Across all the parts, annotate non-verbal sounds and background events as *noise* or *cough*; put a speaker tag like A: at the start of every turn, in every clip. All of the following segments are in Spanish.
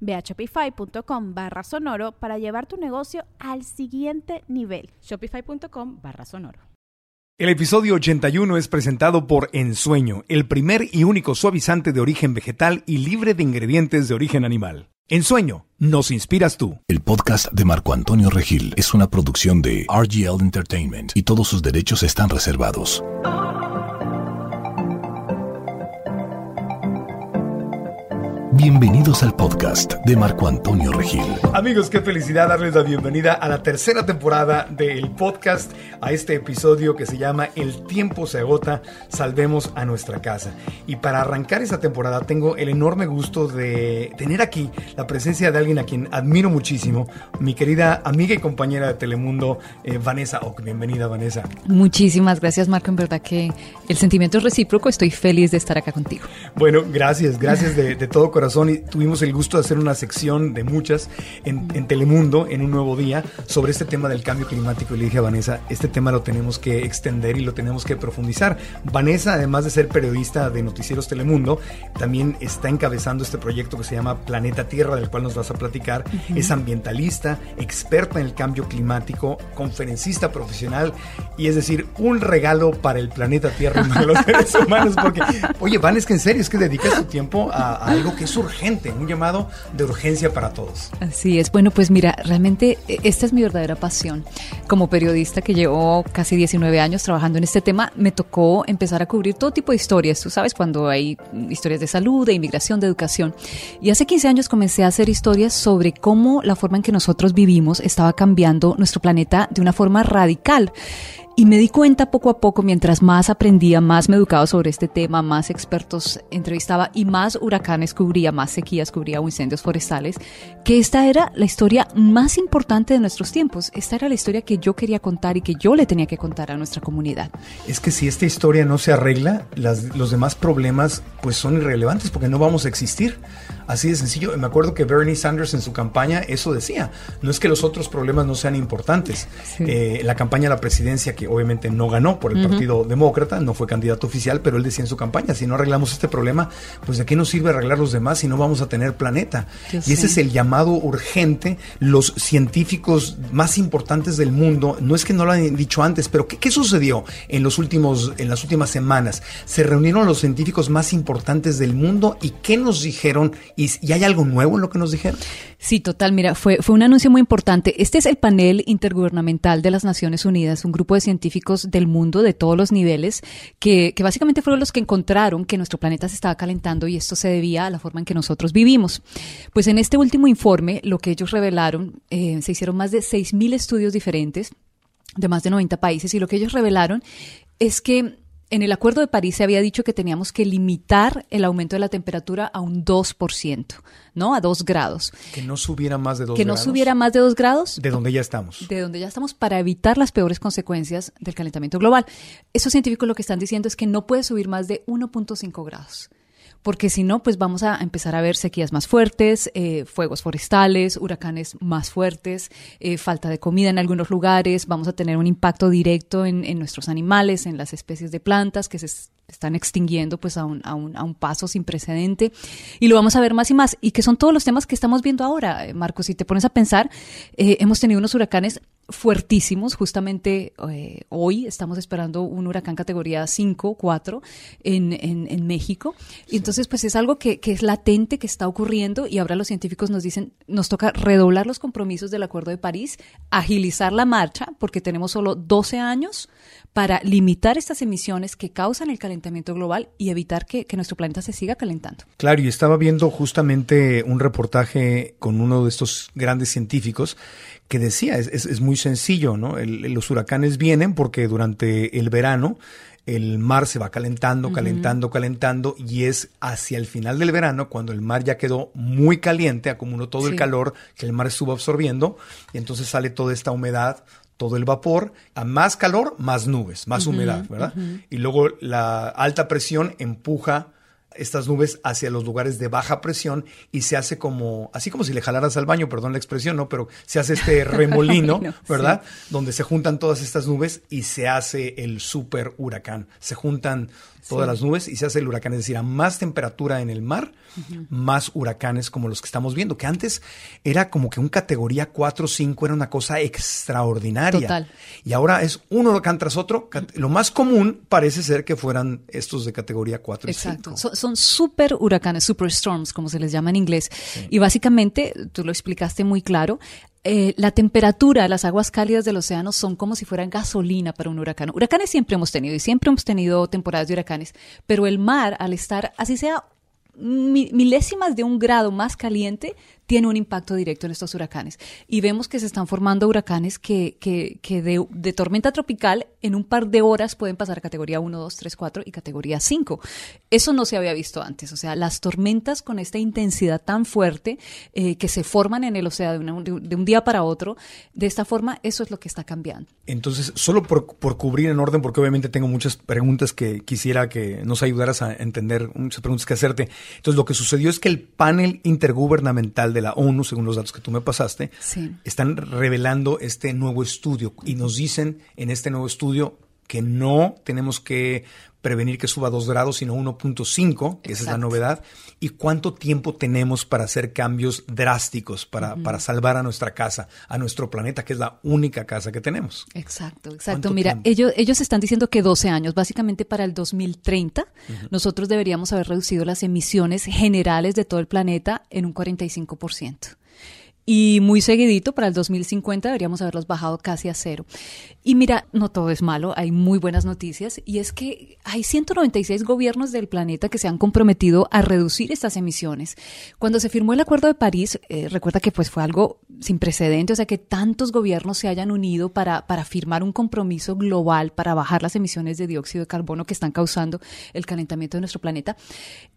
A: Ve a shopify.com barra sonoro para llevar tu negocio al siguiente nivel.
B: Shopify.com barra sonoro.
C: El episodio 81 es presentado por Ensueño, el primer y único suavizante de origen vegetal y libre de ingredientes de origen animal. Ensueño, nos inspiras tú.
D: El podcast de Marco Antonio Regil es una producción de RGL Entertainment y todos sus derechos están reservados. Bienvenidos al podcast de Marco Antonio Regil.
C: Amigos, qué felicidad darles la bienvenida a la tercera temporada del podcast, a este episodio que se llama El tiempo se agota, salvemos a nuestra casa. Y para arrancar esa temporada tengo el enorme gusto de tener aquí la presencia de alguien a quien admiro muchísimo, mi querida amiga y compañera de Telemundo, eh, Vanessa Ock. Bienvenida, Vanessa.
E: Muchísimas gracias, Marco. En verdad que el sentimiento es recíproco. Estoy feliz de estar acá contigo.
C: Bueno, gracias, gracias de, de todo corazón y tuvimos el gusto de hacer una sección de muchas en, Telemundo en un nuevo día sobre este tema del cambio climático. Y le dije a Vanessa, este tema lo tenemos que extender y lo tenemos que profundizar. Vanessa, además de ser periodista de Noticieros Telemundo, también está encabezando este proyecto que se llama Planeta Tierra, del cual nos vas a platicar. Es ambientalista, experta en el cambio climático, conferencista profesional y es decir, un regalo para el planeta Tierra y para los *laughs* seres humanos. Porque, oye, Van, es que en serio, es que dedicas tu tiempo a, a algo que es urgente, un llamado de urgencia para todos.
E: Así es. Bueno, pues mira, realmente e, esta es mi verdadera pasión. Como periodista que llevo casi 19 años trabajando en este tema, me tocó empezar a cubrir todo tipo de historias. Tú sabes, cuando hay historias de salud, de inmigración, de educación. Y hace 15 años comencé a hacer historias sobre cómo la forma en que nosotros vivimos estaba cambiando nuestro planeta de una forma radical. Y me di cuenta poco a poco, mientras más aprendía, más me educaba sobre este tema, más expertos entrevistaba y más huracanes cubría, más sequías cubría o incendios forestales, que esta era la historia más importante de nuestros tiempos. Esta era la historia que yo quería contar y que yo le tenía que contar a nuestra comunidad.
C: Es que si esta historia no se arregla, los demás problemas pues son irrelevantes porque no vamos a existir. Así de sencillo. Me acuerdo que Bernie Sanders en su campaña eso decía. No es que los otros problemas no sean importantes. Eh, la campaña a la presidencia, que obviamente no ganó por el Partido Demócrata, no fue candidato oficial, pero él decía en su campaña, si no arreglamos este problema, pues de qué nos sirve arreglar los demás si no vamos a tener planeta. y ese es el llamado urgente. Los científicos más importantes del mundo, no es que no lo han dicho antes, pero ¿qué, qué sucedió en, los últimos, en las últimas semanas? Se reunieron los científicos más importantes del mundo y ¿qué nos dijeron? ¿Y, hay algo nuevo en lo que nos dijeron?
E: Sí, total. Mira, fue, fue un anuncio muy importante. Este es el panel intergubernamental de las Naciones Unidas, un grupo de científicos del mundo de todos los niveles que, que básicamente fueron los que encontraron que nuestro planeta se estaba calentando y esto se debía a la forma en que nosotros vivimos. Pues en este último informe, lo que ellos revelaron, eh, se hicieron más de 6.000 estudios diferentes de más de 90 países y lo que ellos revelaron es que en el Acuerdo de París se había dicho que teníamos que limitar el aumento de la temperatura a un 2%, ¿no? A 2 grados.
C: Que no subiera más de 2
E: grados. Que no subiera más de 2 grados.
C: De donde ya estamos.
E: De donde ya estamos para evitar las peores consecuencias del calentamiento global. Esos científicos lo que están diciendo es que no puede subir más de 1.5 grados porque si no, pues vamos a empezar a ver sequías más fuertes, eh, fuegos forestales, huracanes más fuertes, eh, falta de comida en algunos lugares, vamos a tener un impacto directo en, en nuestros animales, en las especies de plantas que se están extinguiendo pues a un, a, un, a un, paso sin precedente. Y lo vamos a ver más y más. Y que son todos los temas que estamos viendo ahora, eh, Marcos, si te pones a pensar, hemos tenido unos huracanes fuertísimos. Justamente eh, hoy estamos esperando un huracán categoría 5, 4 en, en, México. Y entonces, pues es algo que, que, es latente, que está ocurriendo y ahora los científicos nos dicen, nos toca redoblar los compromisos del Acuerdo de París, agilizar la marcha, porque tenemos solo 12 años para limitar estas emisiones que causan el calentamiento global y evitar que, nuestro planeta se siga calentando.
C: Claro, y estaba viendo justamente un reportaje con uno de estos grandes científicos que decía, es, muy sencillo, ¿no? los huracanes vienen porque durante el verano el mar se va calentando, calentando, calentando, y es hacia el final del verano, cuando el mar ya quedó muy caliente, acumuló todo el calor que el mar estuvo absorbiendo, y entonces sale toda esta humedad, todo el vapor, a más calor, más nubes, más humedad, ¿verdad? Y luego la alta presión empuja estas nubes hacia los lugares de baja presión y se hace como, así como si le jalaras al baño, perdón la expresión, ¿no? Pero se hace este *laughs* remolino, ¿verdad? Donde se juntan todas estas nubes y se hace el super huracán. Se juntan todas las nubes y se hace el huracán. Es decir, a más temperatura en el mar, más huracanes como los que estamos viendo, que antes era como que un categoría 4 o 5 era una cosa extraordinaria. Total. Y ahora es un huracán tras otro. Lo más común parece ser que fueran estos de categoría 4 y
E: Exacto. Son, super huracanes, super storms, como se les llama en inglés. Y básicamente, tú lo explicaste muy claro, eh, la temperatura, las aguas cálidas del océano son como si fueran gasolina para un huracán. Huracanes siempre hemos tenido y siempre hemos tenido temporadas de huracanes, pero el mar, al estar así sea milésimas de un grado más caliente, tiene un impacto directo en estos huracanes. Y vemos que se están formando huracanes que, que, de, tormenta tropical en un par de horas pueden pasar a categoría 1, 2, 3, 4 y categoría 5. Eso no se había visto antes. O sea, las tormentas con esta intensidad tan fuerte eh, que se forman en el océano de, de, un día para otro, de esta forma, eso es lo que está cambiando.
C: Entonces, solo por, por cubrir en orden, porque obviamente tengo muchas preguntas que quisiera que nos ayudaras a entender, muchas preguntas que hacerte. Entonces, lo que sucedió es que el panel intergubernamental de la ONU, según los datos que tú me pasaste, están revelando este nuevo estudio. Y nos dicen en este nuevo estudio que no tenemos que prevenir que suba 2 grados, sino 1.5, esa es la novedad, y cuánto tiempo tenemos para hacer cambios drásticos, para, para salvar a nuestra casa, a nuestro planeta, que es la única casa que tenemos.
E: Exacto, exacto. Mira, ellos, ellos están diciendo que 12 años, básicamente para el 2030, nosotros deberíamos haber reducido las emisiones generales de todo el planeta en un 45%. Y muy seguidito, para el 2050 deberíamos haberlos bajado casi a cero. Y mira, no todo es malo, hay muy buenas noticias y es que hay 196 gobiernos del planeta que se han comprometido a reducir estas emisiones. Cuando se firmó el Acuerdo de París, eh, recuerda que pues fue algo sin precedentes, o sea que tantos gobiernos se hayan unido para, para firmar un compromiso global para bajar las emisiones de dióxido de carbono que están causando el calentamiento de nuestro planeta.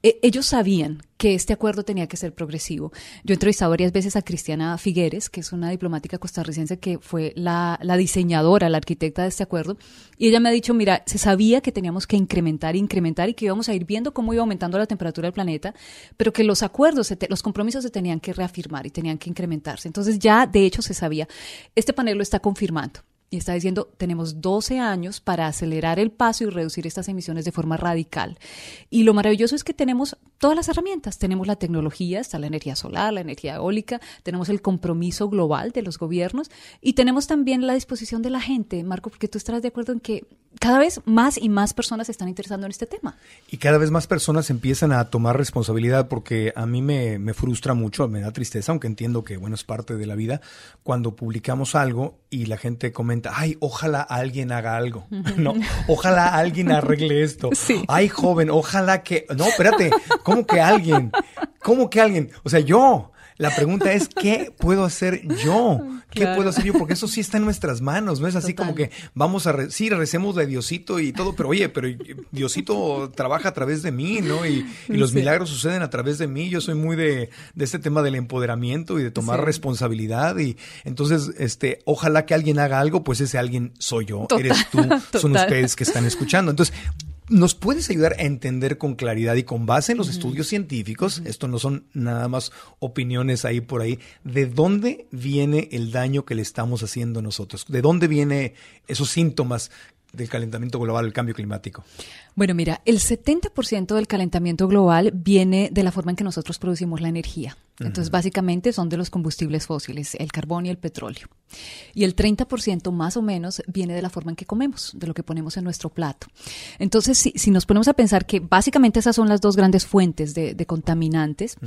E: Eh, ellos sabían que este acuerdo tenía que ser progresivo. Yo he entrevistado varias veces a Cristiana Figueres, que es una diplomática costarricense que fue la, diseñadora, la arquitecta de este acuerdo, y ella me ha dicho, mira, se sabía que teníamos que incrementar, incrementar y que íbamos a ir viendo cómo iba aumentando la temperatura del planeta, pero que los acuerdos, los compromisos se tenían que reafirmar y tenían que incrementarse. Entonces ya, de hecho, se sabía. Este panel lo está confirmando y está diciendo, tenemos 12 años para acelerar el paso y reducir estas emisiones de forma radical. Y lo maravilloso es que tenemos todas las herramientas, tenemos la tecnología, está la energía solar, la energía eólica, tenemos el compromiso global de los gobiernos y tenemos también la disposición de la gente, Marco, porque tú estarás de acuerdo en que cada vez más y más personas se están interesando en este tema.
C: Y cada vez más personas empiezan a tomar responsabilidad porque a mí me, me frustra mucho, me da tristeza, aunque entiendo que, bueno, es parte de la vida, cuando publicamos algo y la gente comenta, ay, ojalá alguien haga algo, *laughs* ¿no? Ojalá alguien arregle esto. *laughs* Ay, joven, ojalá que... No, espérate, ¿cómo que alguien? ¿Cómo que alguien? O sea, yo. La pregunta es, *laughs* ¿qué puedo hacer yo? ¿Qué puedo hacer yo? Porque eso sí está en nuestras manos, no es así como que vamos a, sí, recemos de Diosito y todo, pero oye, pero Diosito trabaja a través de mí, ¿no? Y, los milagros suceden a través de mí. Yo soy muy de, de este tema del empoderamiento y de tomar responsabilidad y entonces, este, ojalá que alguien haga algo, pues ese alguien soy yo, eres tú, *laughs* son ustedes que están escuchando. Entonces, ¿Nos puedes ayudar a entender con claridad y con base en los estudios científicos, esto no son nada más opiniones ahí por ahí, de dónde viene el daño que le estamos haciendo nosotros? ¿De dónde vienen esos síntomas del calentamiento global, el cambio climático?
E: Bueno, mira, el 70% del calentamiento global viene de la forma en que nosotros producimos la energía. Entonces, básicamente son de los combustibles fósiles, el carbón y el petróleo. Y el 30% más o menos viene de la forma en que comemos, de lo que ponemos en nuestro plato. Entonces, si, si nos ponemos a pensar que básicamente esas son las dos grandes fuentes de, de contaminantes,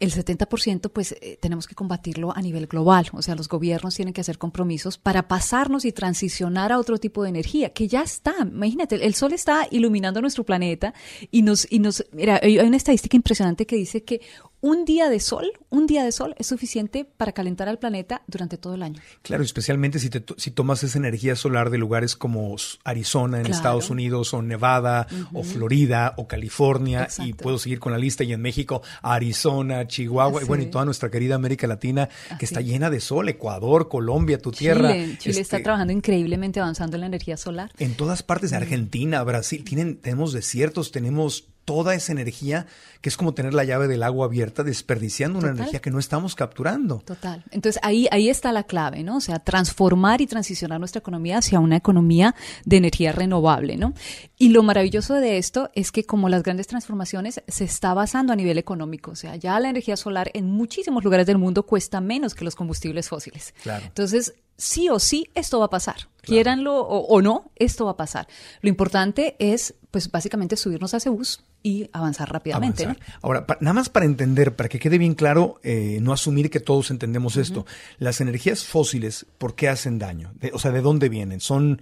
E: el 70% pues eh, tenemos que combatirlo a nivel global. O sea, los gobiernos tienen que hacer compromisos para pasarnos y transicionar a otro tipo de energía, que ya está. Imagínate, el sol está nuestro planeta y nos, y nos, mira, hay una estadística impresionante que dice que un día de sol, un día de sol es suficiente para calentar al planeta durante todo el año.
C: Claro, especialmente si, te, si tomas esa energía solar de lugares como Arizona en
E: Claro.
C: Estados Unidos o Nevada o Florida o California y puedo seguir con la lista y en México Arizona, Chihuahua y bueno y toda nuestra querida América Latina que está
E: es.
C: llena de sol, Ecuador, Colombia, tu tierra.
E: Chile, Chile está
C: este,
E: trabajando increíblemente avanzando en la energía solar.
C: En todas partes. Argentina, Brasil, tienen, tenemos desiertos, tenemos toda esa energía que es como tener la llave del agua abierta, desperdiciando una energía que no estamos capturando.
E: Total. Entonces ahí, ahí está la clave, ¿no? O sea, transformar y transicionar nuestra economía hacia una economía de energía renovable, ¿no? Y lo maravilloso de esto es que como las grandes transformaciones se está basando a nivel económico, o sea, ya la energía solar en muchísimos lugares del mundo cuesta menos que los combustibles fósiles.
C: Claro.
E: Entonces, sí o sí, esto va a pasar. Quieranlo o, o no, esto va a pasar. Lo importante es, pues, básicamente subirnos a ese bus y avanzar rápidamente.
C: Ahora, nada más para entender, para que quede bien claro, eh, no asumir que todos entendemos esto. Las energías fósiles, ¿por qué hacen daño? De- o sea, ¿de dónde vienen? Son,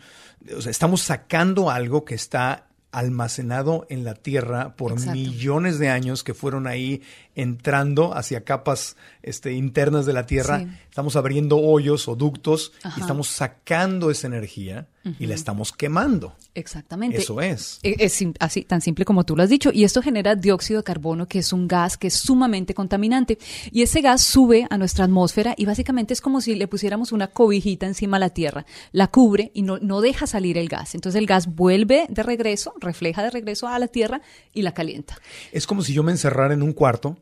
C: o sea, estamos sacando algo que está almacenado en la tierra por
E: Exacto.
C: millones de años que fueron ahí entrando hacia capas este, internas de la tierra.
E: Sí.
C: Estamos abriendo hoyos o ductos
E: Ajá.
C: y estamos sacando esa energía y la estamos quemando.
E: Exactamente.
C: Eso es.
E: E- Es, así, tan simple como tú lo has dicho. Y esto genera dióxido de carbono, que es un gas que es sumamente contaminante. Y ese gas sube a nuestra atmósfera y básicamente es como si le pusiéramos una cobijita encima a la Tierra. La cubre y no, no deja salir el gas. Entonces el gas vuelve de regreso, refleja de regreso a la Tierra y la calienta.
C: Es como si yo me encerrara en un cuarto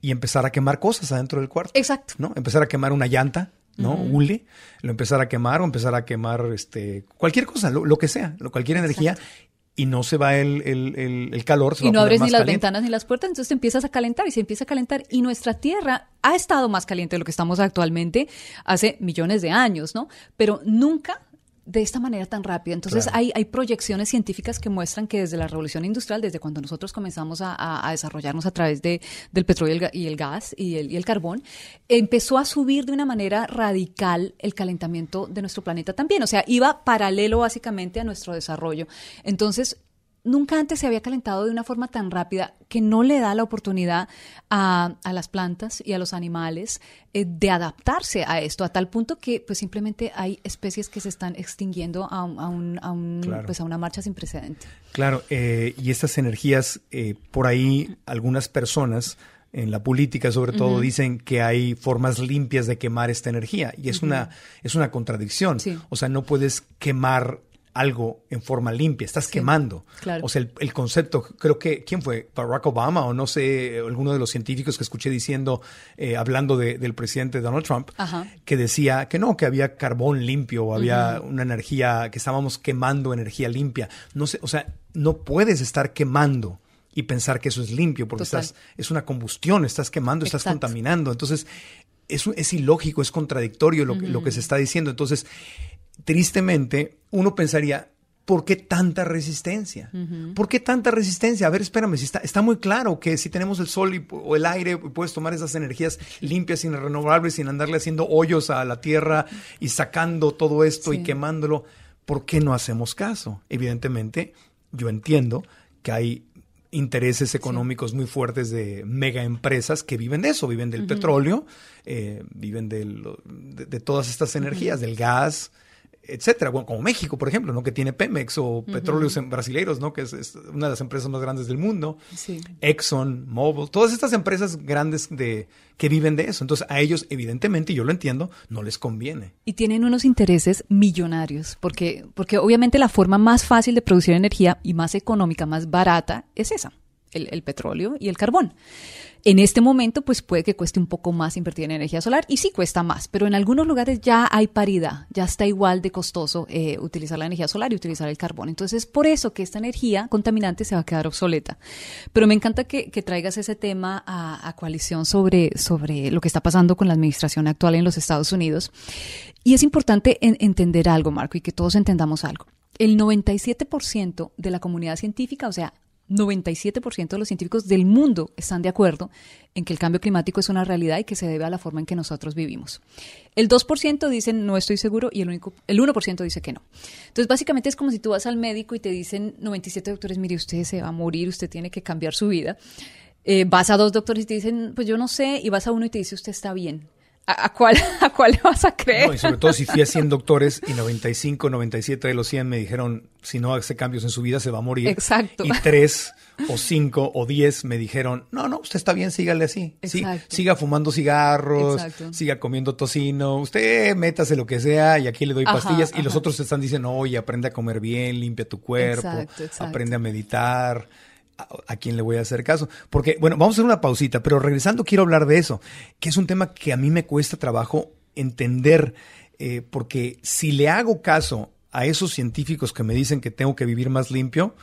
C: y empezara a quemar cosas adentro del cuarto.
E: Exacto.
C: ¿no? Empezar a quemar una llanta, ¿no? Hule, lo empezar a quemar o empezar a quemar este, cualquier cosa, lo, lo que sea, lo- cualquier energía, y no se va el, el- el- el calor. Se va
E: y
C: a
E: no
C: poner
E: abres
C: más
E: ni las
C: caliente.
E: ventanas ni las puertas, entonces te empiezas a calentar y se empieza a calentar. Y nuestra Tierra ha estado más caliente de lo que estamos actualmente hace millones de años, ¿no? Pero nunca de esta manera tan rápida. Entonces
C: Claro.
E: hay, hay proyecciones científicas que muestran que desde la revolución industrial, desde cuando nosotros comenzamos a, a- a desarrollarnos a través de, del petróleo y el, y el gas y el, y el carbón, empezó a subir de una manera radical el calentamiento de nuestro planeta también. O sea, iba paralelo básicamente a nuestro desarrollo. Entonces, nunca antes se había calentado de una forma tan rápida que no le da la oportunidad a, a las plantas y a los animales eh, de adaptarse a esto, a tal punto que pues simplemente hay especies que se están extinguiendo a, un- a un- a un-
C: Claro.
E: pues, a una marcha sin precedente.
C: Claro, eh, y estas energías, eh, por ahí algunas personas en la política sobre todo dicen que hay formas limpias de quemar esta energía y es una es una contradicción.
E: Sí.
C: O sea, no puedes quemar algo en forma limpia, estás
E: Sí,
C: quemando.
E: claro.
C: O sea, el, el concepto, creo que, ¿quién fue? Barack Obama o no sé, alguno de los científicos que escuché diciendo, eh, hablando de- del presidente Donald Trump,
E: Ajá.
C: que decía que no, que había carbón limpio o había una energía, que estábamos quemando energía limpia. No sé, o sea, no puedes estar quemando y pensar que eso es limpio, porque
E: Total.
C: estás, es una combustión, estás quemando, estás
E: Exacto.
C: contaminando. Entonces, es, es ilógico, es contradictorio lo, que- lo que se está diciendo. Entonces, tristemente, uno pensaría, ¿por qué tanta resistencia? ¿Por qué tanta resistencia? A ver, espérame, si está, está muy claro que si tenemos el sol y, o el aire, puedes tomar esas energías limpias y renovables sin andarle haciendo hoyos a la tierra y sacando todo esto y quemándolo. ¿Por qué no hacemos caso? Evidentemente, yo entiendo que hay intereses económicos muy fuertes de mega empresas que viven de eso, viven del petróleo, eh, viven de todas estas energías, del gas, etcétera. Bueno, como México, por ejemplo, ¿no? Que tiene Pemex o petróleos en- brasileiros, ¿no? Que es, es una de las empresas más grandes del mundo.
E: Sí.
C: Exxon, Mobil, todas estas empresas grandes de que viven de eso. Entonces, a ellos, evidentemente, y yo lo entiendo, no les conviene.
E: Y tienen unos intereses millonarios, porque, porque obviamente la forma más fácil de producir energía y más económica, más barata, es esa, el, el petróleo y el carbón. En este momento, pues puede que cueste un poco más invertir en energía solar y sí cuesta más, pero en algunos lugares ya hay paridad, ya está igual de costoso eh, utilizar la energía solar y utilizar el carbón. Entonces, por eso que esta energía contaminante se va a quedar obsoleta. Pero me encanta que, traigas ese tema a, coalición sobre, sobre lo que está pasando con la administración actual en los Estados Unidos. Y es importante entender algo, Marco, y que todos entendamos algo. El 97% de la comunidad científica, o sea, 97% de los científicos del mundo están de acuerdo en que el cambio climático es una realidad y que se debe a la forma en que nosotros vivimos. El 2% dicen no estoy seguro y el, único, el 1% dice que no. Entonces, básicamente es como si tú vas al médico y te dicen 97 doctores, mire, usted se va a morir, usted tiene que cambiar su vida. Eh, vas a dos doctores y te dicen, pues yo no sé, y vas a uno y te dice, usted está bien. ¿A, cuál, *laughs* ¿A cuál le vas a creer?
C: y sobre todo si fui a 100 doctores y 95, 97 de los 100 me dijeron, si no hace cambios en su vida se va a morir.
E: Exacto.
C: Y 3 o 5 o 10 me dijeron, no, no, usted está bien, sígale así. siga fumando cigarros, siga comiendo tocino, usted métase lo que sea y aquí le doy pastillas. Y los otros te están diciendo, oye, aprende a comer bien, limpia tu cuerpo, aprende a meditar a, quién le voy a hacer caso. Porque, bueno, vamos a hacer una pausita, pero regresando quiero hablar de eso, que es un tema que a mí me cuesta trabajo entender, eh, porque si le hago caso a esos científicos que me dicen que tengo que vivir más limpio,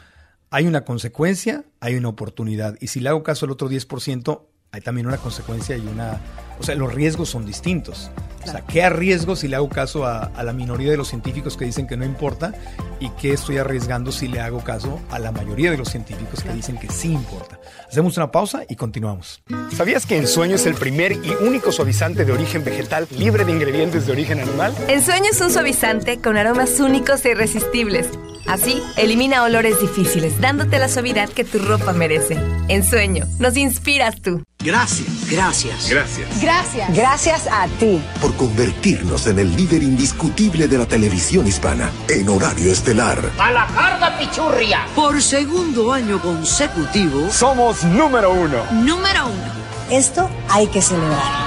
C: hay una consecuencia, hay una oportunidad. Y si le hago caso al otro 10%, hay también una consecuencia y una... O sea, los riesgos son distintos. O sea, ¿qué arriesgo si le hago caso a, la minoría de los científicos que dicen que no importa? ¿Y qué estoy arriesgando si le hago caso a la mayoría de los científicos que dicen que sí importa? Hacemos una pausa y continuamos. ¿Sabías que Ensueño es el primer y único suavizante de origen vegetal libre de ingredientes de origen animal?
F: Ensueño es un suavizante con aromas únicos e irresistibles. Así, elimina olores difíciles, dándote la suavidad que tu ropa merece. Ensueño, nos inspiras tú.
G: Gracias, gracias.
H: Gracias.
I: Gracias.
J: Gracias a ti.
K: Por convertirnos en el líder indiscutible de la televisión hispana en horario estelar.
L: ¡A la carga, pichurria!
M: Por segundo año consecutivo.
N: Somos número uno.
O: Número uno.
P: Esto hay que celebrar.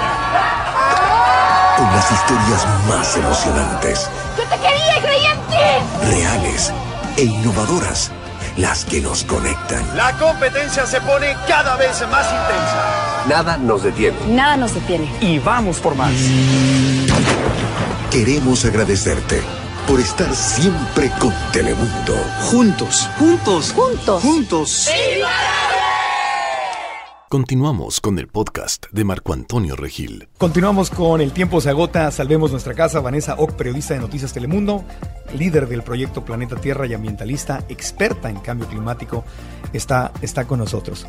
K: Con las historias más emocionantes.
Q: ¡Yo te quería y creí en ti!
K: Reales e innovadoras las que nos conectan.
N: La competencia se pone cada vez más intensa.
K: Nada nos detiene.
P: Nada nos detiene.
N: Y vamos por más.
K: Queremos agradecerte por estar siempre con Telemundo.
M: Juntos, juntos,
P: juntos,
M: juntos.
D: Continuamos con el podcast de Marco Antonio Regil.
C: Continuamos con El tiempo se agota, salvemos nuestra casa. Vanessa Ock, periodista de Noticias Telemundo, líder del proyecto Planeta Tierra y ambientalista, experta en cambio climático, está, está con nosotros.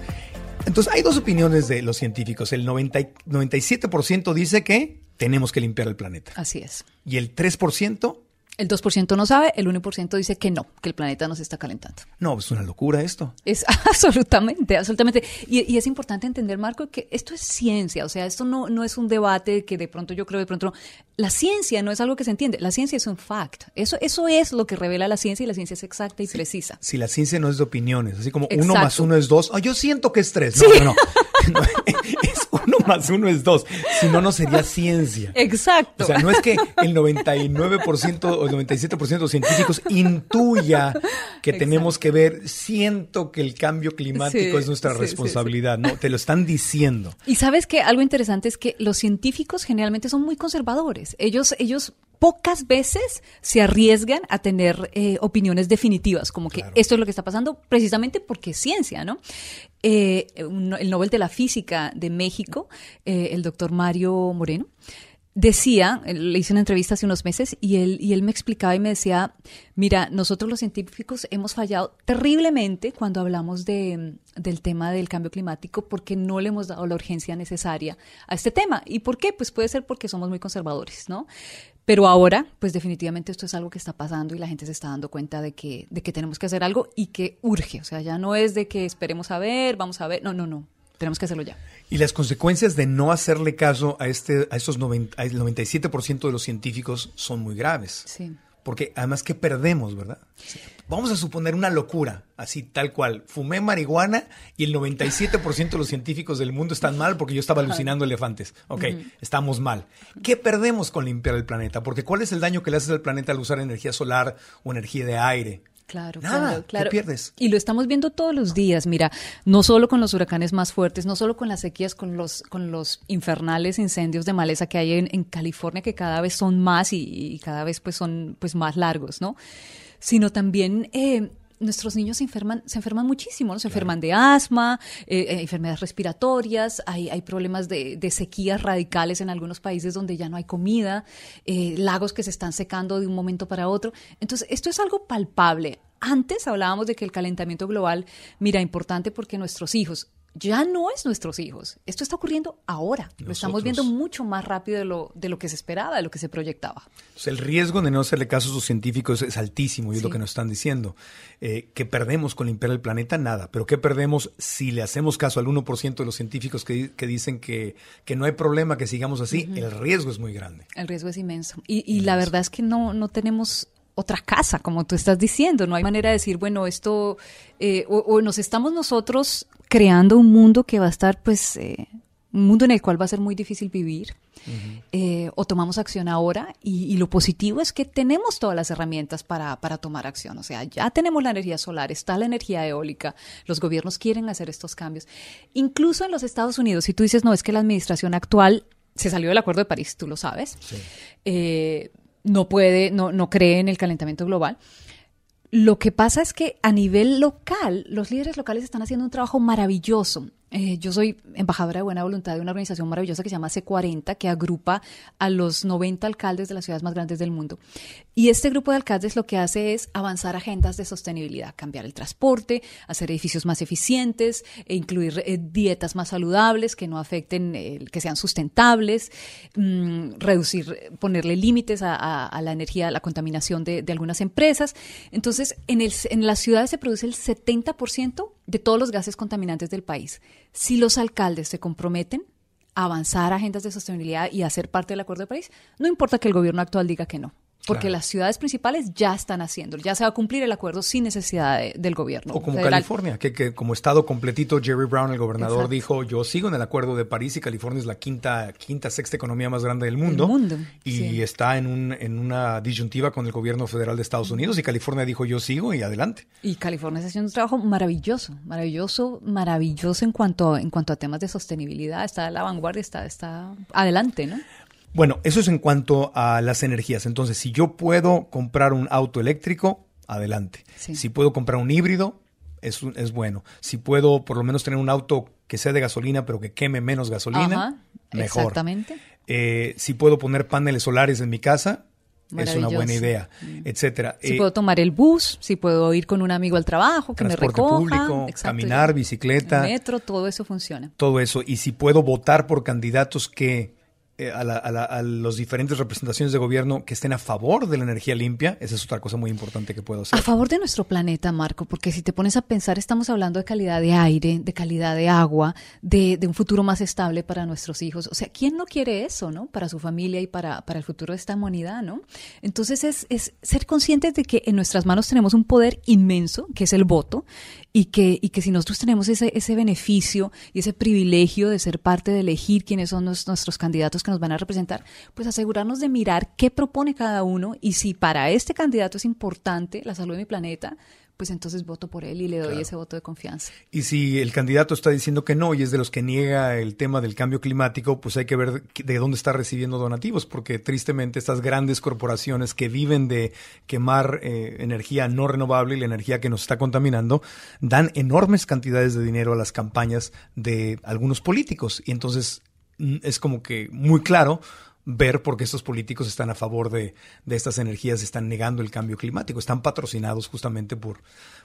C: Entonces, hay dos opiniones de los científicos. El 97% dice que tenemos que limpiar el planeta.
E: Así es.
C: Y el 3%
E: el 2% no sabe, el 1% dice que no, que el planeta nos está calentando.
C: No, es una locura esto.
E: Es *laughs* absolutamente, absolutamente. Y, es importante entender, Marco, que esto es ciencia, o sea, esto no, no es un debate que de pronto yo creo, de pronto, la ciencia no es algo que se entiende, la ciencia es un fact. Eso, eso es lo que revela la ciencia y la ciencia es exacta y precisa.
C: Si la ciencia no es de opiniones, así como uno más uno es dos, oh, yo siento que es tres. No, no, no. *laughs* *laughs* es uno más uno es dos. Si no, no sería ciencia.
E: Exacto.
C: O sea, no es que el 99% o el 97% de los científicos intuya que tenemos que ver. Siento que el cambio climático es nuestra responsabilidad. No, te lo están diciendo.
E: Y sabes que algo interesante es que los científicos generalmente son muy conservadores. Ellos, ellos pocas veces se arriesgan a tener eh, opiniones definitivas, como que esto es lo que está pasando precisamente porque es ciencia, ¿no? Eh, el Nobel de la Física de México, eh, el doctor Mario Moreno, decía, le hice una entrevista hace unos meses y él, y él me explicaba y me decía, mira, nosotros los científicos hemos fallado terriblemente cuando hablamos de, del tema del cambio climático porque no le hemos dado la urgencia necesaria a este tema. ¿Y por qué? Pues puede ser porque somos muy conservadores, ¿no? Pero ahora, pues definitivamente esto es algo que está pasando y la gente se está dando cuenta de que, de que tenemos que hacer algo y que urge. O sea, ya no es de que esperemos a ver, vamos a ver. No, no, no. Tenemos que hacerlo ya.
C: Y las consecuencias de no hacerle caso a, este, a esos 90, el 97% de los científicos son muy graves.
E: Sí.
C: Porque además, ¿qué perdemos, verdad? Vamos a suponer una locura, así tal cual. Fumé marihuana y el 97% de los científicos del mundo están mal porque yo estaba alucinando elefantes. Ok, estamos mal. ¿Qué perdemos con limpiar el planeta? Porque ¿cuál es el daño que le haces al planeta al usar energía solar o energía de aire?
E: Claro,
C: Nada,
E: claro, claro.
C: ¿qué pierdes?
E: Y lo estamos viendo todos los días, mira, no solo con los huracanes más fuertes, no solo con las sequías, con los, con los infernales incendios de maleza que hay en, en California, que cada vez son más y, y, cada vez pues son pues más largos, ¿no? Sino también eh, nuestros niños se enferman, se enferman muchísimo, ¿no? Se claro. enferman de asma, eh, eh, enfermedades respiratorias, hay, hay problemas de, de, sequías radicales en algunos países donde ya no hay comida, eh, lagos que se están secando de un momento para otro. Entonces, esto es algo palpable. Antes hablábamos de que el calentamiento global, mira, importante porque nuestros hijos, ya no es nuestros hijos. Esto está ocurriendo ahora. Nosotros. Lo estamos viendo mucho más rápido de lo, de lo que se esperaba, de lo que se proyectaba.
C: Entonces, el riesgo de no hacerle caso a sus científicos es altísimo y sí. es lo que nos están diciendo. Eh, ¿Qué perdemos con limpiar el planeta? Nada. Pero ¿qué perdemos si le hacemos caso al 1% de los científicos que, que dicen que, que, no hay problema, que sigamos así? Uh -huh. El riesgo es muy grande.
E: El riesgo es inmenso. Y, y inmenso. la verdad es que no, no tenemos otra casa, como tú estás diciendo. No hay manera de decir, bueno, esto, eh, o, o, nos estamos nosotros creando un mundo que va a estar, pues, eh, un mundo en el cual va a ser muy difícil vivir. Uh -huh. eh, o tomamos acción ahora y, y, lo positivo es que tenemos todas las herramientas para, para, tomar acción. O sea, ya tenemos la energía solar, está la energía eólica, los gobiernos quieren hacer estos cambios. Incluso en los Estados Unidos, si tú dices, no, es que la administración actual se salió del Acuerdo de París, tú lo sabes. Sí. Eh, no puede, no, no cree en el calentamiento global. Lo que pasa es que a nivel local, los líderes locales están haciendo un trabajo maravilloso. Eh, yo soy embajadora de buena voluntad de una organización maravillosa que se llama C40, que agrupa a los 90 alcaldes de las ciudades más grandes del mundo. Y este grupo de alcaldes lo que hace es avanzar agendas de sostenibilidad, cambiar el transporte, hacer edificios más eficientes, e incluir eh, dietas más saludables que no afecten, eh, que sean sustentables, mmm, reducir, ponerle límites a, la energía, a la contaminación de, de algunas empresas. Entonces, en, el, en las ciudades se produce el 70% de todos los gases contaminantes del país. Si los alcaldes se comprometen a avanzar agendas de sostenibilidad y a ser parte del Acuerdo de París, no importa que el gobierno actual diga que no. Porque claro. las ciudades principales ya están haciendo, ya se va a cumplir el acuerdo sin necesidad de, del gobierno.
C: O como federal. California, que, que, como estado completito, Jerry Brown, el gobernador, Exacto. dijo, yo sigo en el acuerdo de París y California es la quinta, quinta sexta economía más grande del mundo.
E: El mundo
C: y
E: sí.
C: está en, un, en una disyuntiva con el gobierno federal de Estados Unidos y California dijo, yo sigo y adelante.
E: Y California está haciendo un trabajo maravilloso, maravilloso, maravilloso en cuanto, en cuanto a temas de sostenibilidad. Está a la vanguardia, está, está adelante, ¿no?
C: Bueno, eso es en cuanto a las energías. Entonces, si yo puedo comprar un auto eléctrico, adelante. Sí. Si puedo comprar un híbrido, es, es, bueno. Si puedo por lo menos tener un auto que sea de gasolina, pero que queme menos gasolina,
E: Ajá,
C: mejor.
E: Exactamente.
C: Eh, si puedo poner paneles solares en mi casa, es una buena idea,
E: Mm.
C: etcétera.
E: Si
C: Eh,
E: puedo tomar el bus, si puedo ir con un amigo al trabajo, que me recoja.
C: público,
E: exacto,
C: caminar, bicicleta,
E: Metro, todo eso funciona.
C: todo eso. Y si puedo votar por candidatos que a, la, a, la, a las diferentes representaciones de gobierno que estén a favor de la energía limpia, esa es otra cosa muy importante que puedo hacer.
E: A favor de nuestro planeta, Marco, porque si te pones a pensar, estamos hablando de calidad de aire, de calidad de agua, de, un futuro más estable para nuestros hijos. O sea, ¿quién no quiere eso, no? Para su familia y para, para el futuro de esta humanidad, ¿no? Entonces es, es ser conscientes de que en nuestras manos tenemos un poder inmenso, que es el voto, y que, y que si nosotros tenemos ese, ese beneficio y ese privilegio de ser parte de elegir quiénes son los, nuestros candidatos que nos van a representar, pues asegurarnos de mirar qué propone cada uno y si para este candidato es importante la salud de mi planeta, pues entonces voto por él y le doy claro. ese voto de confianza.
C: Y si el candidato está diciendo que no y es de los que niega el tema del cambio climático, pues hay que ver de dónde está recibiendo donativos, porque tristemente estas grandes corporaciones que viven de quemar eh, energía no renovable y la energía que nos está contaminando, dan enormes cantidades de dinero a las campañas de algunos políticos. Y entonces es como que muy claro ver por qué estos políticos están a favor de, de, estas energías, están negando el cambio climático, están patrocinados justamente por,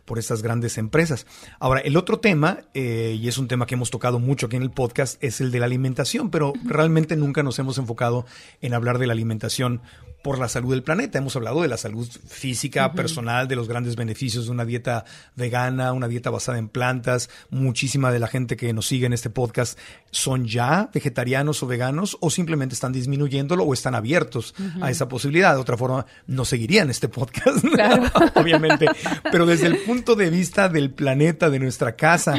C: por estas grandes empresas. Ahora, el otro tema, eh, y es un tema que hemos tocado mucho aquí en el podcast, es el de la alimentación, pero realmente nunca nos hemos enfocado en hablar de la alimentación por la salud del planeta. Hemos hablado de la salud física, uh -huh. personal, de los grandes beneficios de una dieta vegana, una dieta basada en plantas. Muchísima de la gente que nos sigue en este podcast son ya vegetarianos o veganos o simplemente están disminuyéndolo o están abiertos uh -huh. a esa posibilidad. De otra forma, no seguirían este podcast,
E: claro. *laughs*
C: obviamente. Pero desde el punto de vista del planeta, de nuestra casa,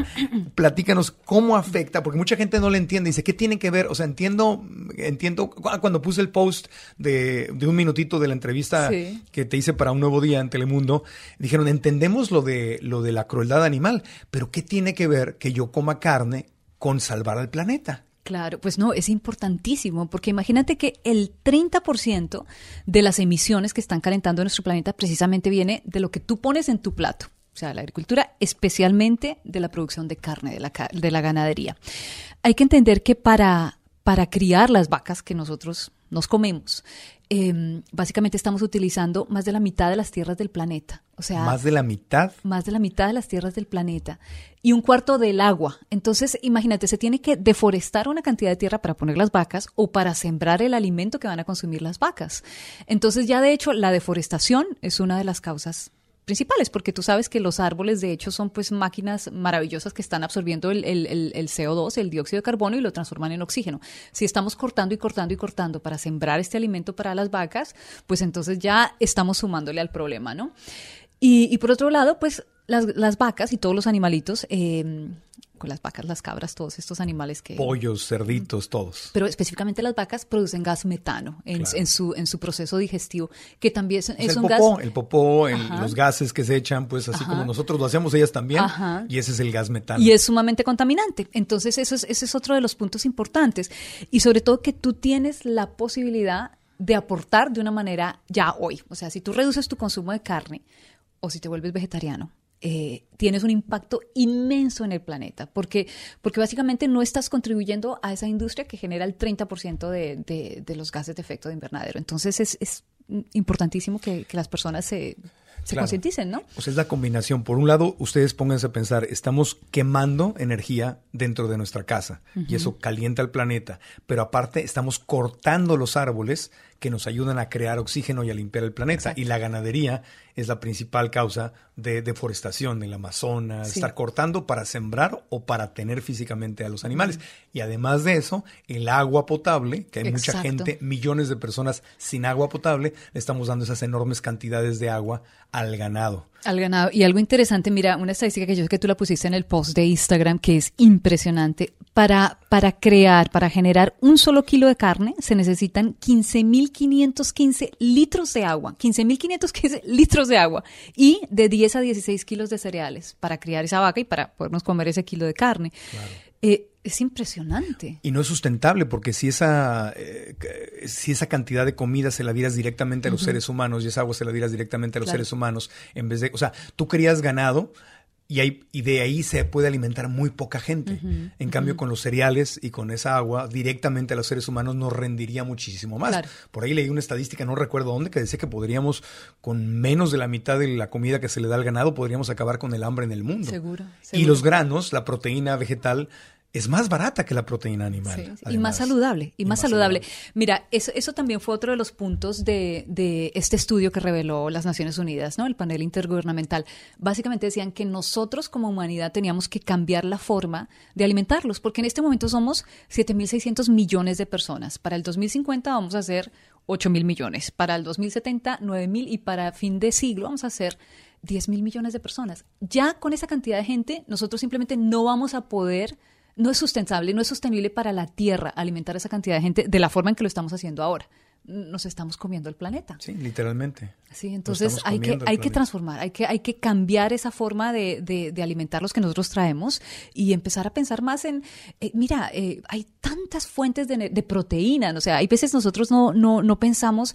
C: platícanos cómo afecta, porque mucha gente no le entiende. Dice, ¿qué tiene que ver? O sea, entiendo, entiendo cuando puse el post de, de un un minutito de la entrevista
E: Sí.
C: que te hice para un nuevo día en Telemundo, dijeron, entendemos lo de, lo de la crueldad animal, pero ¿qué tiene que ver que yo coma carne con salvar al planeta?
E: Claro, pues no, es importantísimo, porque imagínate que el 30% de las emisiones que están calentando nuestro planeta precisamente viene de lo que tú pones en tu plato. O sea, la agricultura, especialmente de la producción de carne, de la, de la ganadería. Hay que entender que para, para criar las vacas que nosotros nos comemos, eh, básicamente estamos utilizando más de la mitad de las tierras del planeta. O sea,
C: Más de la mitad.
E: más de la mitad de las tierras del planeta y un cuarto del agua. Entonces, imagínate, se tiene que deforestar una cantidad de tierra para poner las vacas o para sembrar el alimento que van a consumir las vacas. Entonces, ya de hecho, la deforestación es una de las causas principales, porque tú sabes que los árboles, de hecho, son pues máquinas maravillosas que están absorbiendo el, el- el- el CO2, el dióxido de carbono, y lo transforman en oxígeno. Si estamos cortando y cortando y cortando para sembrar este alimento para las vacas, pues entonces ya estamos sumándole al problema, ¿no? Y, y por otro lado, pues las, las vacas y todos los animalitos, eh, con las vacas, las cabras, todos estos animales que...
C: Pollos, cerditos, todos.
E: Pero específicamente las vacas producen gas metano en,
C: Claro.
E: en su, en su proceso digestivo, que también es, es
C: el
E: un
C: popó,
E: gas...
C: el popó, el- los gases que se echan, pues así
E: Ajá.
C: como nosotros lo hacemos, ellas también.
E: Ajá.
C: Y ese es el gas metano.
E: Y es sumamente contaminante. Entonces, eso es, ese es otro de los puntos importantes. Y sobre todo que tú tienes la posibilidad de aportar de una manera ya hoy. O sea, si tú reduces tu consumo de carne o si te vuelves vegetariano, eh, tienes un impacto inmenso en el planeta, porque, porque básicamente no estás contribuyendo a esa industria que genera el 30% de, de, de los gases de efecto de invernadero. Entonces, es, es importantísimo que, que las personas se, se
C: Claro.
E: concienticen, ¿no?
C: Sea, es la combinación. Por un lado, ustedes pónganse a pensar, estamos quemando energía dentro de nuestra casa y eso calienta el planeta, pero aparte estamos cortando los árboles que nos ayudan a crear oxígeno y a limpiar el planeta. Y la ganadería es la principal causa de deforestación en el Amazonas,
E: Sí.
C: estar cortando para sembrar o para tener físicamente a los animales. Y además de eso, el agua potable, que hay mucha gente, millones de personas sin agua potable, le estamos dando esas enormes cantidades de agua al ganado.
E: Al ganado. Y algo interesante, mira, una estadística que yo sé que tú la pusiste en el post de Instagram, que es impresionante. Para, para crear, para generar un solo kilo de carne, se necesitan 15.515 litros de agua. 15.515 litros de agua. Y de 10 a 16 kilos de cereales para criar esa vaca y para podernos comer ese kilo de carne. Eh, es impresionante.
C: Y no es sustentable porque si esa, eh, si esa cantidad de comida se la dieras directamente a los seres humanos y esa agua se la dieras directamente a los
E: Claro.
C: seres humanos, en vez de, o sea, tú crías ganado y, hay, y de ahí se puede alimentar muy poca gente. En cambio, con los cereales y con esa agua directamente a los seres humanos nos rendiría muchísimo más.
E: Claro.
C: Por ahí leí una estadística, no recuerdo dónde, que decía que podríamos, con menos de la mitad de la comida que se le da al ganado, podríamos acabar con el hambre en el mundo.
E: Seguro.
C: Y los granos, la proteína vegetal, es más barata que la proteína animal.
E: Sí, y más saludable, y, más, saludable. Mira, eso, eso también fue otro de los puntos de, de este estudio que reveló las Naciones Unidas, ¿no? El panel intergubernamental. Básicamente decían que nosotros como humanidad teníamos que cambiar la forma de alimentarlos, porque en este momento somos 7.600 millones de personas. Para el 2050 vamos a ser 8.000 millones, para el 2070 9.000 y para fin de siglo vamos a ser 10 mil millones de personas. Ya con esa cantidad de gente, nosotros simplemente no vamos a poder no es sustentable, no es sostenible para la Tierra alimentar a esa cantidad de gente de la forma en que lo estamos haciendo ahora. Nos estamos comiendo el planeta.
C: Sí, literalmente.
E: Sí, entonces hay que, hay que transformar, hay que, hay que cambiar esa forma de, de, de alimentar los que nosotros traemos y empezar a pensar más en, eh, mira, eh, hay tantas fuentes de, de proteínas, o sea, hay veces nosotros no, no, no pensamos,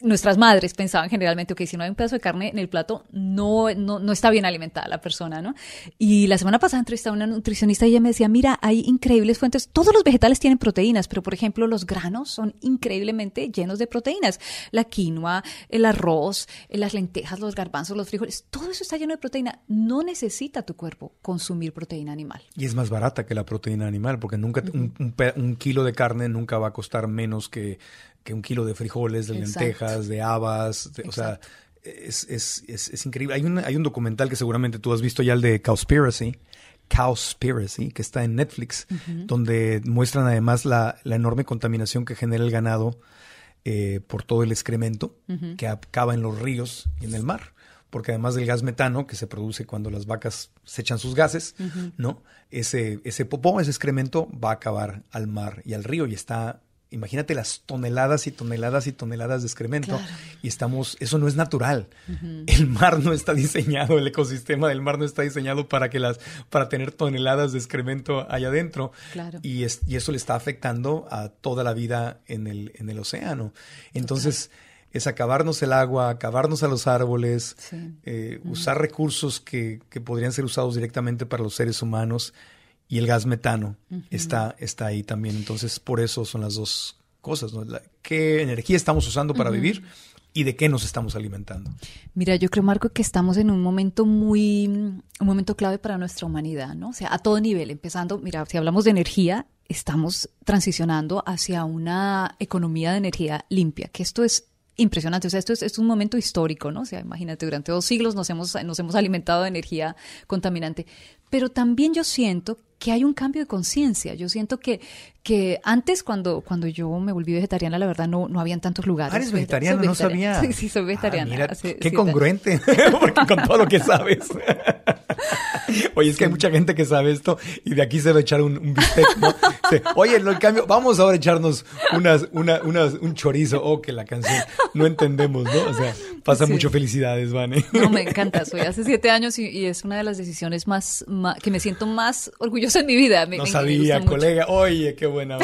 E: nuestras madres pensaban generalmente, ok, si no hay un pedazo de carne en el plato, no, no, no está bien alimentada la persona, ¿no? Y la semana pasada entrevisté a una nutricionista y ella me decía, mira, hay increíbles fuentes, todos los vegetales tienen proteínas, pero por ejemplo los granos son increíblemente llenos de proteínas. La quinoa, el arroz, eh, las lentejas, los garbanzos, los frijoles, todo eso está lleno de proteína. No necesita tu cuerpo consumir proteína animal.
C: Y es más barata que la proteína animal, porque nunca un, un un kilo de carne nunca va a costar menos que, que un kilo de frijoles, de
E: Exacto.
C: lentejas, de habas. de- o sea, es, es, es, es increíble. Hay un, hay un documental que seguramente tú has visto ya, el de Cowspiracy. Cowspiracy, que está en Netflix, donde muestran además la, la enorme contaminación que genera el ganado eh, por todo el excremento que acaba en los ríos y en el mar. Porque además del gas metano que se produce cuando las vacas se echan sus gases. ¿no? Ese, ese popó, ese excremento va a acabar al mar y al río y está imagínate las toneladas y toneladas y toneladas de excremento y estamos, eso no es natural. El mar no está diseñado, el ecosistema del mar no está diseñado para que las, para tener toneladas de excremento allá adentro. Y, es, y eso le está afectando a toda la vida en el, en el océano. Entonces, es acabarnos el agua, acabarnos a los árboles, eh, usar recursos que, que podrían ser usados directamente para los seres humanos y el gas metano está, está ahí también. Entonces, por eso son las dos cosas. ¿no? ¿Qué energía estamos usando para vivir? y de qué nos estamos alimentando.
E: Mira, yo creo, Marco, que estamos en un momento muy, un momento clave para nuestra humanidad, ¿no? O sea, a todo nivel, empezando, mira, si hablamos de energía, estamos transicionando hacia una economía de energía limpia, que esto es impresionante. O sea, esto es, es, un momento histórico, ¿no? O sea, imagínate, durante dos siglos nos hemos, nos hemos alimentado de energía contaminante. Pero también yo siento que hay un cambio de conciencia. Yo siento que, que antes, cuando, cuando yo me volví vegetariana, la verdad no, no habían tantos lugares.
C: Ah, eres vegetariana, no sabía. *laughs*
E: Sí, sí, soy ah, vegetariana.
C: mira, qué congruente, *laughs* porque con todo lo que sabes. *laughs* Oye, es que hay mucha gente que sabe esto y de aquí se va a echar un, un bistec, ¿no? Oye, el cambio, vamos ahora a echarnos unas, una, unas, un chorizo. Oh, que la canción no entendemos, ¿no? O sea, pasa mucho felicidades, Vane.
E: No, me *laughs* encanta. Soy hace siete años y, y es una de las decisiones más, más, que me siento más orgullosa en mi vida.
C: no sabía, colega. Oye, qué buena.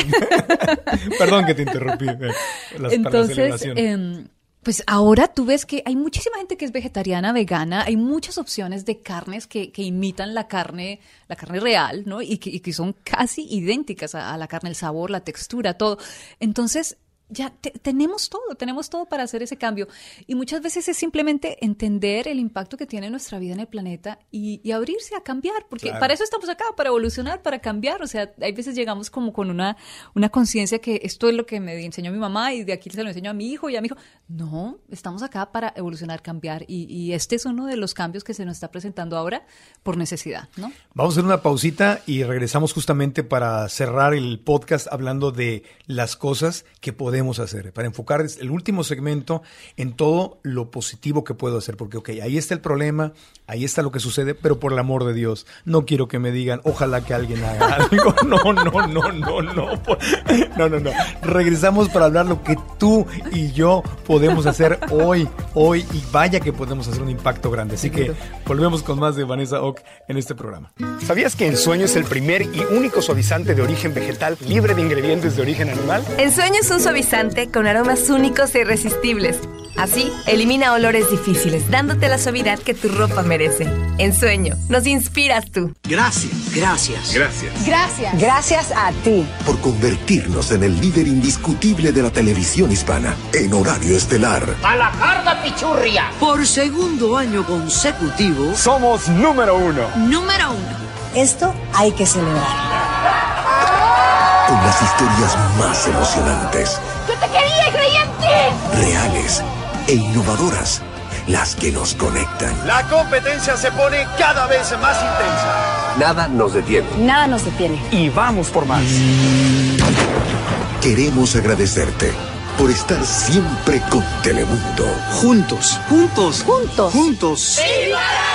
C: *laughs* Perdón que te interrumpí. Eh,
E: las, Entonces, eh, pues ahora tú ves que hay muchísima gente que es vegetariana, vegana, hay muchas opciones de carnes que, que imitan la carne, la carne real, ¿no? Y que, y que son casi idénticas a, a, la carne, el sabor, la textura, todo. Entonces, ya tenemos todo, tenemos todo para hacer ese cambio. Y muchas veces es simplemente entender el impacto que tiene nuestra vida en el planeta y, y abrirse a cambiar, porque para eso estamos acá, para evolucionar, para cambiar. O sea, hay veces llegamos como con una, una conciencia que esto es lo que me enseñó mi mamá y de aquí se lo enseño a mi hijo y a mi hijo. No, estamos acá para evolucionar, cambiar. Y, y este es uno de los cambios que se nos está presentando ahora por necesidad, ¿no?
C: Vamos a hacer una pausita y regresamos justamente para cerrar el podcast hablando de las cosas que podemos hacer, para enfocar el último segmento en todo lo positivo que puedo hacer, porque, ok, ahí está el problema, ahí está lo que sucede, pero por el amor de Dios, no quiero que me digan, ojalá que alguien haga *laughs* algo. No, no, no, no, no, no, no, no. Regresamos para hablar lo que tú y yo podemos hacer hoy, hoy, y vaya que podemos hacer un impacto grande. Así que volvemos con más de Vanessa Ock en este programa.
H: ¿Sabías que el sueño es el primer y único suavizante de origen vegetal libre de ingredientes de origen animal?
F: El sueño es un suavizante con aromas únicos e irresistibles. Así, elimina olores difíciles, dándote la suavidad que tu ropa merece. En sueño, nos inspiras tú.
M: Gracias, gracias.
G: Gracias.
P: Gracias. Gracias a ti.
K: Por convertirnos en el líder indiscutible de la televisión hispana en horario estelar.
L: ¡A la carga, pichurria!
M: Por segundo año consecutivo,
H: somos número uno.
P: Número uno. Esto hay que celebrar
K: con las historias más emocionantes.
Q: ¡Yo te quería y creí en ti!
K: Reales e innovadoras, las que nos conectan.
N: La competencia se pone cada vez más intensa.
G: Nada nos detiene.
P: Nada nos detiene.
H: Y vamos por más.
K: Queremos agradecerte por estar siempre con Telemundo.
M: Juntos, juntos,
P: juntos,
M: juntos. ¡Viva!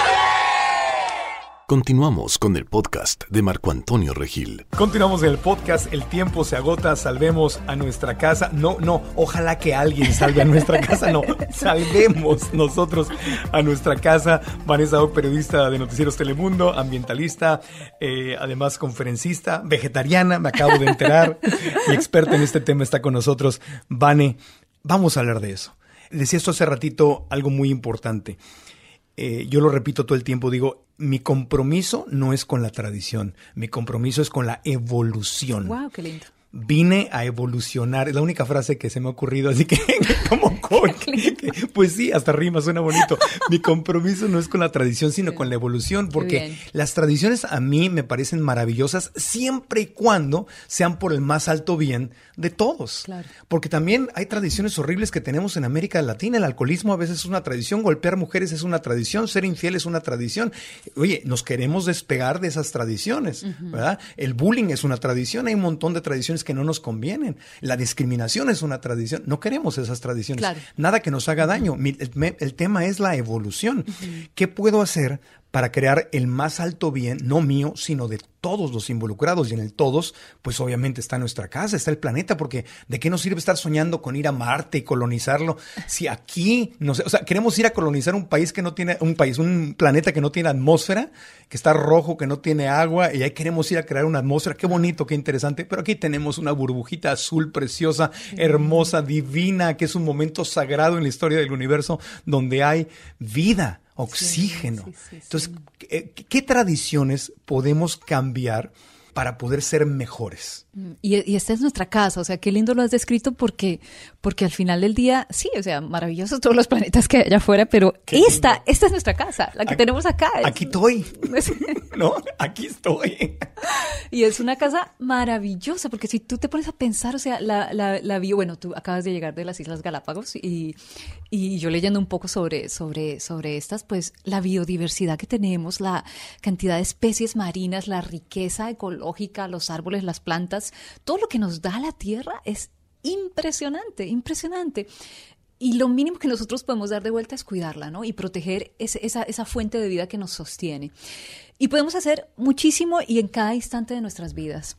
D: Continuamos con el podcast de Marco Antonio Regil.
C: Continuamos en el podcast, el tiempo se agota, salvemos a nuestra casa. No, no, ojalá que alguien salve a nuestra casa, no, *laughs* salvemos nosotros a nuestra casa. Vanessa Ock, periodista de Noticieros Telemundo, ambientalista, eh, además conferencista, vegetariana, me acabo de enterar, y experta en este tema está con nosotros. Vane, vamos a hablar de eso. Decía esto hace ratito, algo muy importante. Eh, yo lo repito todo el tiempo, digo, mi compromiso no es con la tradición, mi compromiso es con la evolución.
E: Wow, qué lindo
C: vine a evolucionar. Es la única frase que se me ha ocurrido, así que *laughs* como pues sí, hasta rima, suena bonito. Mi compromiso no es con la tradición, sino con la evolución, porque las tradiciones a mí me parecen maravillosas siempre y cuando sean por el más alto bien de todos. Porque también hay tradiciones horribles que tenemos en América Latina. El alcoholismo a veces es una tradición, golpear mujeres es una tradición, ser infiel es una tradición. Oye, nos queremos despegar de esas tradiciones, ¿verdad? El bullying es una tradición, hay un montón de tradiciones que no nos convienen. La discriminación es una tradición. No queremos esas tradiciones. Nada que nos haga daño. El, tema es la evolución. ¿Qué puedo hacer para crear el más alto bien, no mío, sino de todos los involucrados. Y en el todos, pues obviamente está nuestra casa, está el planeta, porque ¿de qué nos sirve estar soñando con ir a Marte y colonizarlo? Si aquí, no sé, o sea, queremos ir a colonizar un país que no tiene, un país, un planeta que no tiene atmósfera, que está rojo, que no tiene agua, y ahí queremos ir a crear una atmósfera. Qué bonito, qué interesante. Pero aquí tenemos una burbujita azul preciosa, hermosa, divina, que es un momento sagrado en la historia del universo donde hay vida oxígeno. Entonces, ¿qué, ¿qué, tradiciones podemos cambiar para poder ser mejores?
E: Y, y, esta es nuestra casa, o sea, qué lindo lo has descrito porque, porque al final del día, sí, o sea, maravillosos todos los planetas que hay allá afuera, pero esta, esta es nuestra casa, la que
C: aquí,
E: tenemos acá.
C: Aquí estoy. *laughs* *laughs* no, aquí estoy.
E: Y es una casa maravillosa, porque si tú te pones a pensar, o sea, la, la, la bio, bueno, tú acabas de llegar de las Islas Galápagos y, y yo leyendo un poco sobre, sobre, sobre estas, pues la biodiversidad que tenemos, la cantidad de especies marinas, la riqueza los árboles, las plantas, todo lo que nos da la tierra es impresionante, impresionante. Y lo mínimo que nosotros podemos dar de vuelta es cuidarla, ¿no? Y proteger esa fuente de vida que nos sostiene. Y podemos hacer muchísimo y en cada instante de nuestras vidas.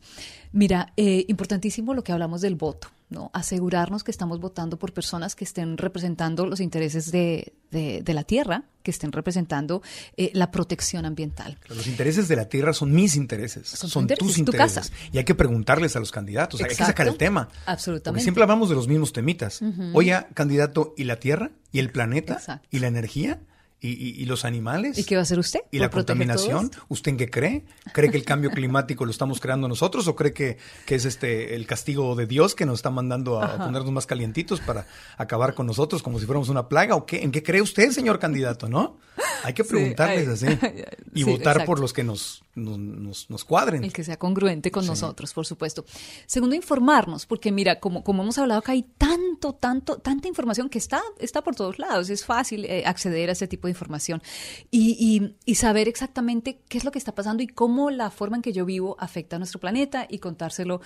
E: Mira, eh, importantísimo lo que hablamos del voto, ¿no? Asegurarnos que estamos votando por personas que estén representando los intereses de, de, de la tierra, que estén representando eh, la protección ambiental.
C: Los intereses de la tierra son mis intereses, son, son intereses, tus intereses. Tu casa. Y hay que preguntarles a los candidatos, Exacto. hay que sacar el tema.
E: Absolutamente.
C: Porque siempre hablamos de los mismos temitas. Uh -huh. Oye, candidato, ¿y la tierra? ¿Y el planeta?
E: Exacto.
C: ¿Y la energía? ¿Y, y, y, los animales?
E: ¿Y qué va a hacer usted?
C: ¿Y la contaminación? ¿Usted en qué cree? ¿Cree que el cambio climático lo estamos creando nosotros o cree que, que es este el castigo de Dios que nos está mandando a Ajá. ponernos más calientitos para acabar con nosotros como si fuéramos una plaga? ¿O qué? ¿En qué cree usted, señor candidato? ¿No? Hay que preguntarles sí, así *laughs* y sí, votar exacto. por los que nos, nos, nos, cuadren.
E: El que sea congruente con sí. nosotros, por supuesto. Segundo, informarnos, porque mira, como, como hemos hablado acá, hay tanto, tanto, tanta información que está, está por todos lados. Es fácil eh, acceder a ese tipo de información y, y, y, saber exactamente qué es lo que está pasando y cómo la forma en que yo vivo afecta a nuestro planeta y contárselo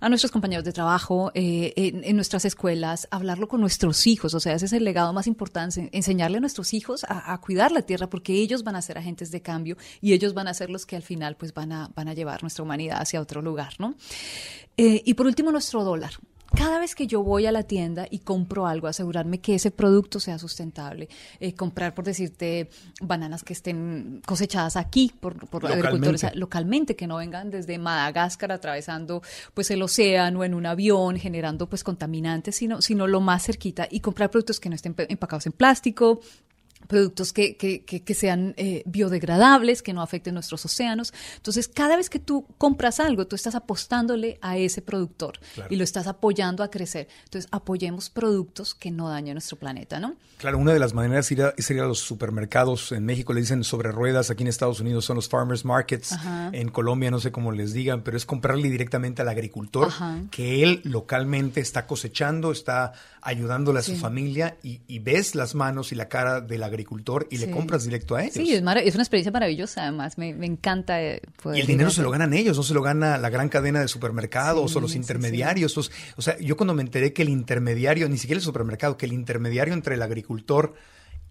E: a nuestros compañeros de trabajo, eh, en, en, nuestras escuelas, hablarlo con nuestros hijos. O sea, ese es el legado más importante, enseñarle a nuestros hijos a, a cuidar la tierra porque ellos van a ser agentes de cambio y ellos van a ser los que al final pues van a, van a llevar nuestra humanidad hacia otro lugar, ¿no? Eh, y por último, nuestro dólar. Cada vez que yo voy a la tienda y compro algo, asegurarme que ese producto sea sustentable. Eh, comprar, por decirte, bananas que estén cosechadas aquí por, por localmente. agricultores localmente, que no vengan desde Madagascar atravesando pues el océano en un avión, generando pues contaminantes, sino, sino lo más cerquita. Y comprar productos que no estén empacados en plástico, productos que, que, que, que sean eh, biodegradables, que no afecten nuestros océanos. Entonces, cada vez que tú compras algo, tú estás apostándole a ese productor claro. y lo estás apoyando a crecer. Entonces, apoyemos productos que no dañen nuestro planeta, ¿no?
C: Claro, una de las maneras sería, sería los supermercados. En México le dicen sobre ruedas, aquí en Estados Unidos son los farmers markets, Ajá. en Colombia no sé cómo les digan, pero es comprarle directamente al agricultor, Ajá. que él localmente está cosechando, está ayudándole a sí. su familia y, y, ves las manos y la cara del agricultor y sí. le compras directo a ellos.
E: Sí, es, es una experiencia maravillosa, además, me, me encanta.
C: Eh, y el dinero se lo ganan ellos, no se lo gana la gran cadena de supermercados sí, o los intermediarios. O, o sea, yo cuando me enteré que el intermediario, ni siquiera el supermercado, que el intermediario entre el agricultor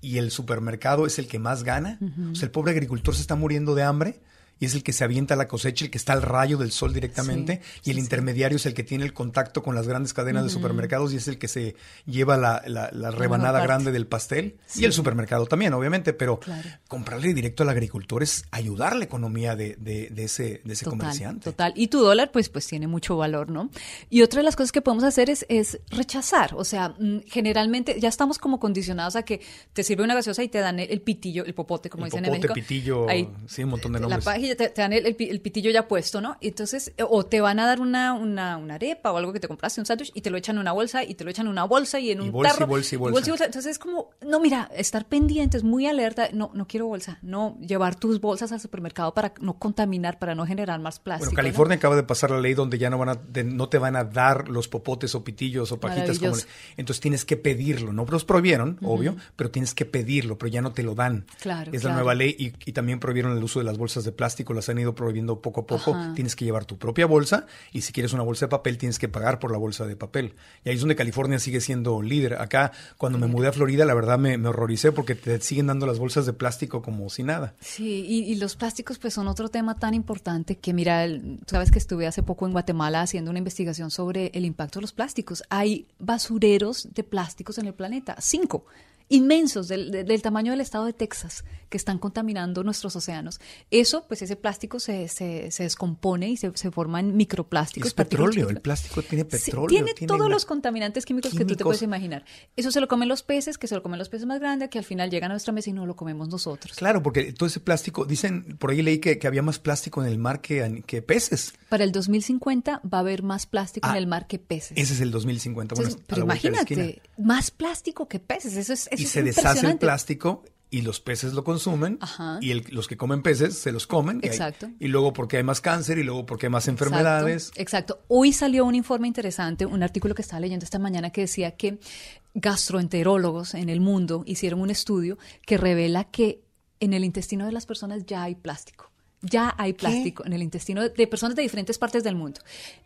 C: y el supermercado es el que más gana, uh -huh. o sea, el pobre agricultor se está muriendo de hambre y es el que se avienta a la cosecha, el que está al rayo del sol directamente, sí, y el sí, intermediario sí. es el que tiene el contacto con las grandes cadenas uh -huh. de supermercados y es el que se lleva la, la, la rebanada grande del pastel, y el supermercado también, obviamente, pero claro. comprarle directo al agricultor es ayudar la economía de, de, de ese, de ese
E: total,
C: comerciante.
E: Total, y tu dólar pues, pues tiene mucho valor, ¿no? Y otra de las cosas que podemos hacer es, es rechazar, o sea, mm, generalmente ya estamos como condicionados a que te sirve una gaseosa y te dan el, el pitillo, el popote, como
C: el
E: dicen
C: popote,
E: en México.
C: pitillo, Ahí, sí, un montón de nombres.
E: La página te, te dan el, el, el, pitillo ya puesto, ¿no? Entonces, o te van a dar una, una, una arepa o algo que te compraste, un sándwich, y te lo echan en una bolsa, y te lo echan en una bolsa y en un
C: y bolsa,
E: tarro.
C: Y bolsa, y bolsa.
E: Y bolsa, y bolsa. Entonces es como, no, mira, estar pendientes, muy alerta, no, no quiero bolsa, no, llevar tus bolsas al supermercado para no contaminar, para no generar más plástico.
C: Bueno, California ¿no? acaba de pasar la ley donde ya no van a, de, no te van a dar los popotes o pitillos o pajitas como entonces tienes que pedirlo, no los prohibieron, uh -huh. obvio, pero tienes que pedirlo, pero ya no te lo dan.
E: Claro.
C: Es
E: claro.
C: la nueva ley y, y, también prohibieron el uso de las bolsas de plástico plástico las han ido prohibiendo poco a poco. Tienes que llevar tu propia bolsa y si quieres una bolsa de papel tienes que pagar por la bolsa de papel. Y ahí es donde California sigue siendo líder. Acá, cuando me mudé a Florida, la verdad me, horroricé porque te siguen dando las bolsas de plástico como si nada.
E: Sí, y, los plásticos pues son otro tema tan importante que mira, sabes que estuve hace poco en Guatemala haciendo una investigación sobre el impacto de los plásticos. Hay basureros de plásticos en el planeta, cinco inmensos del, del, tamaño del estado de Texas que están contaminando nuestros océanos. Eso, pues ese plástico se, se, se descompone y se, se, forman microplásticos.
C: Es petróleo, el plástico tiene petróleo.
E: tiene, todos los contaminantes químicos, que tú te puedes imaginar. Eso se lo comen los peces, que se lo comen los peces más grandes, que al final llegan a nuestra mesa y no lo comemos nosotros.
C: Claro, porque todo ese plástico, dicen, por ahí leí que, que había más plástico en el mar que, que, peces.
E: Para el 2050 va a haber más plástico en ah, el mar que peces.
C: Ese es el 2050. Bueno,
E: pero imagínate, más plástico que peces, eso es
C: y se deshace el plástico y los peces lo consumen y los que comen peces se los comen.
E: Exacto.
C: Y, luego porque hay más cáncer y luego porque hay más enfermedades.
E: Exacto. Hoy salió un informe interesante, un artículo que estaba leyendo esta mañana que decía que gastroenterólogos en el mundo hicieron un estudio que revela que en el intestino de las personas ya hay plástico. Ya hay plástico en el intestino de personas de diferentes partes del mundo.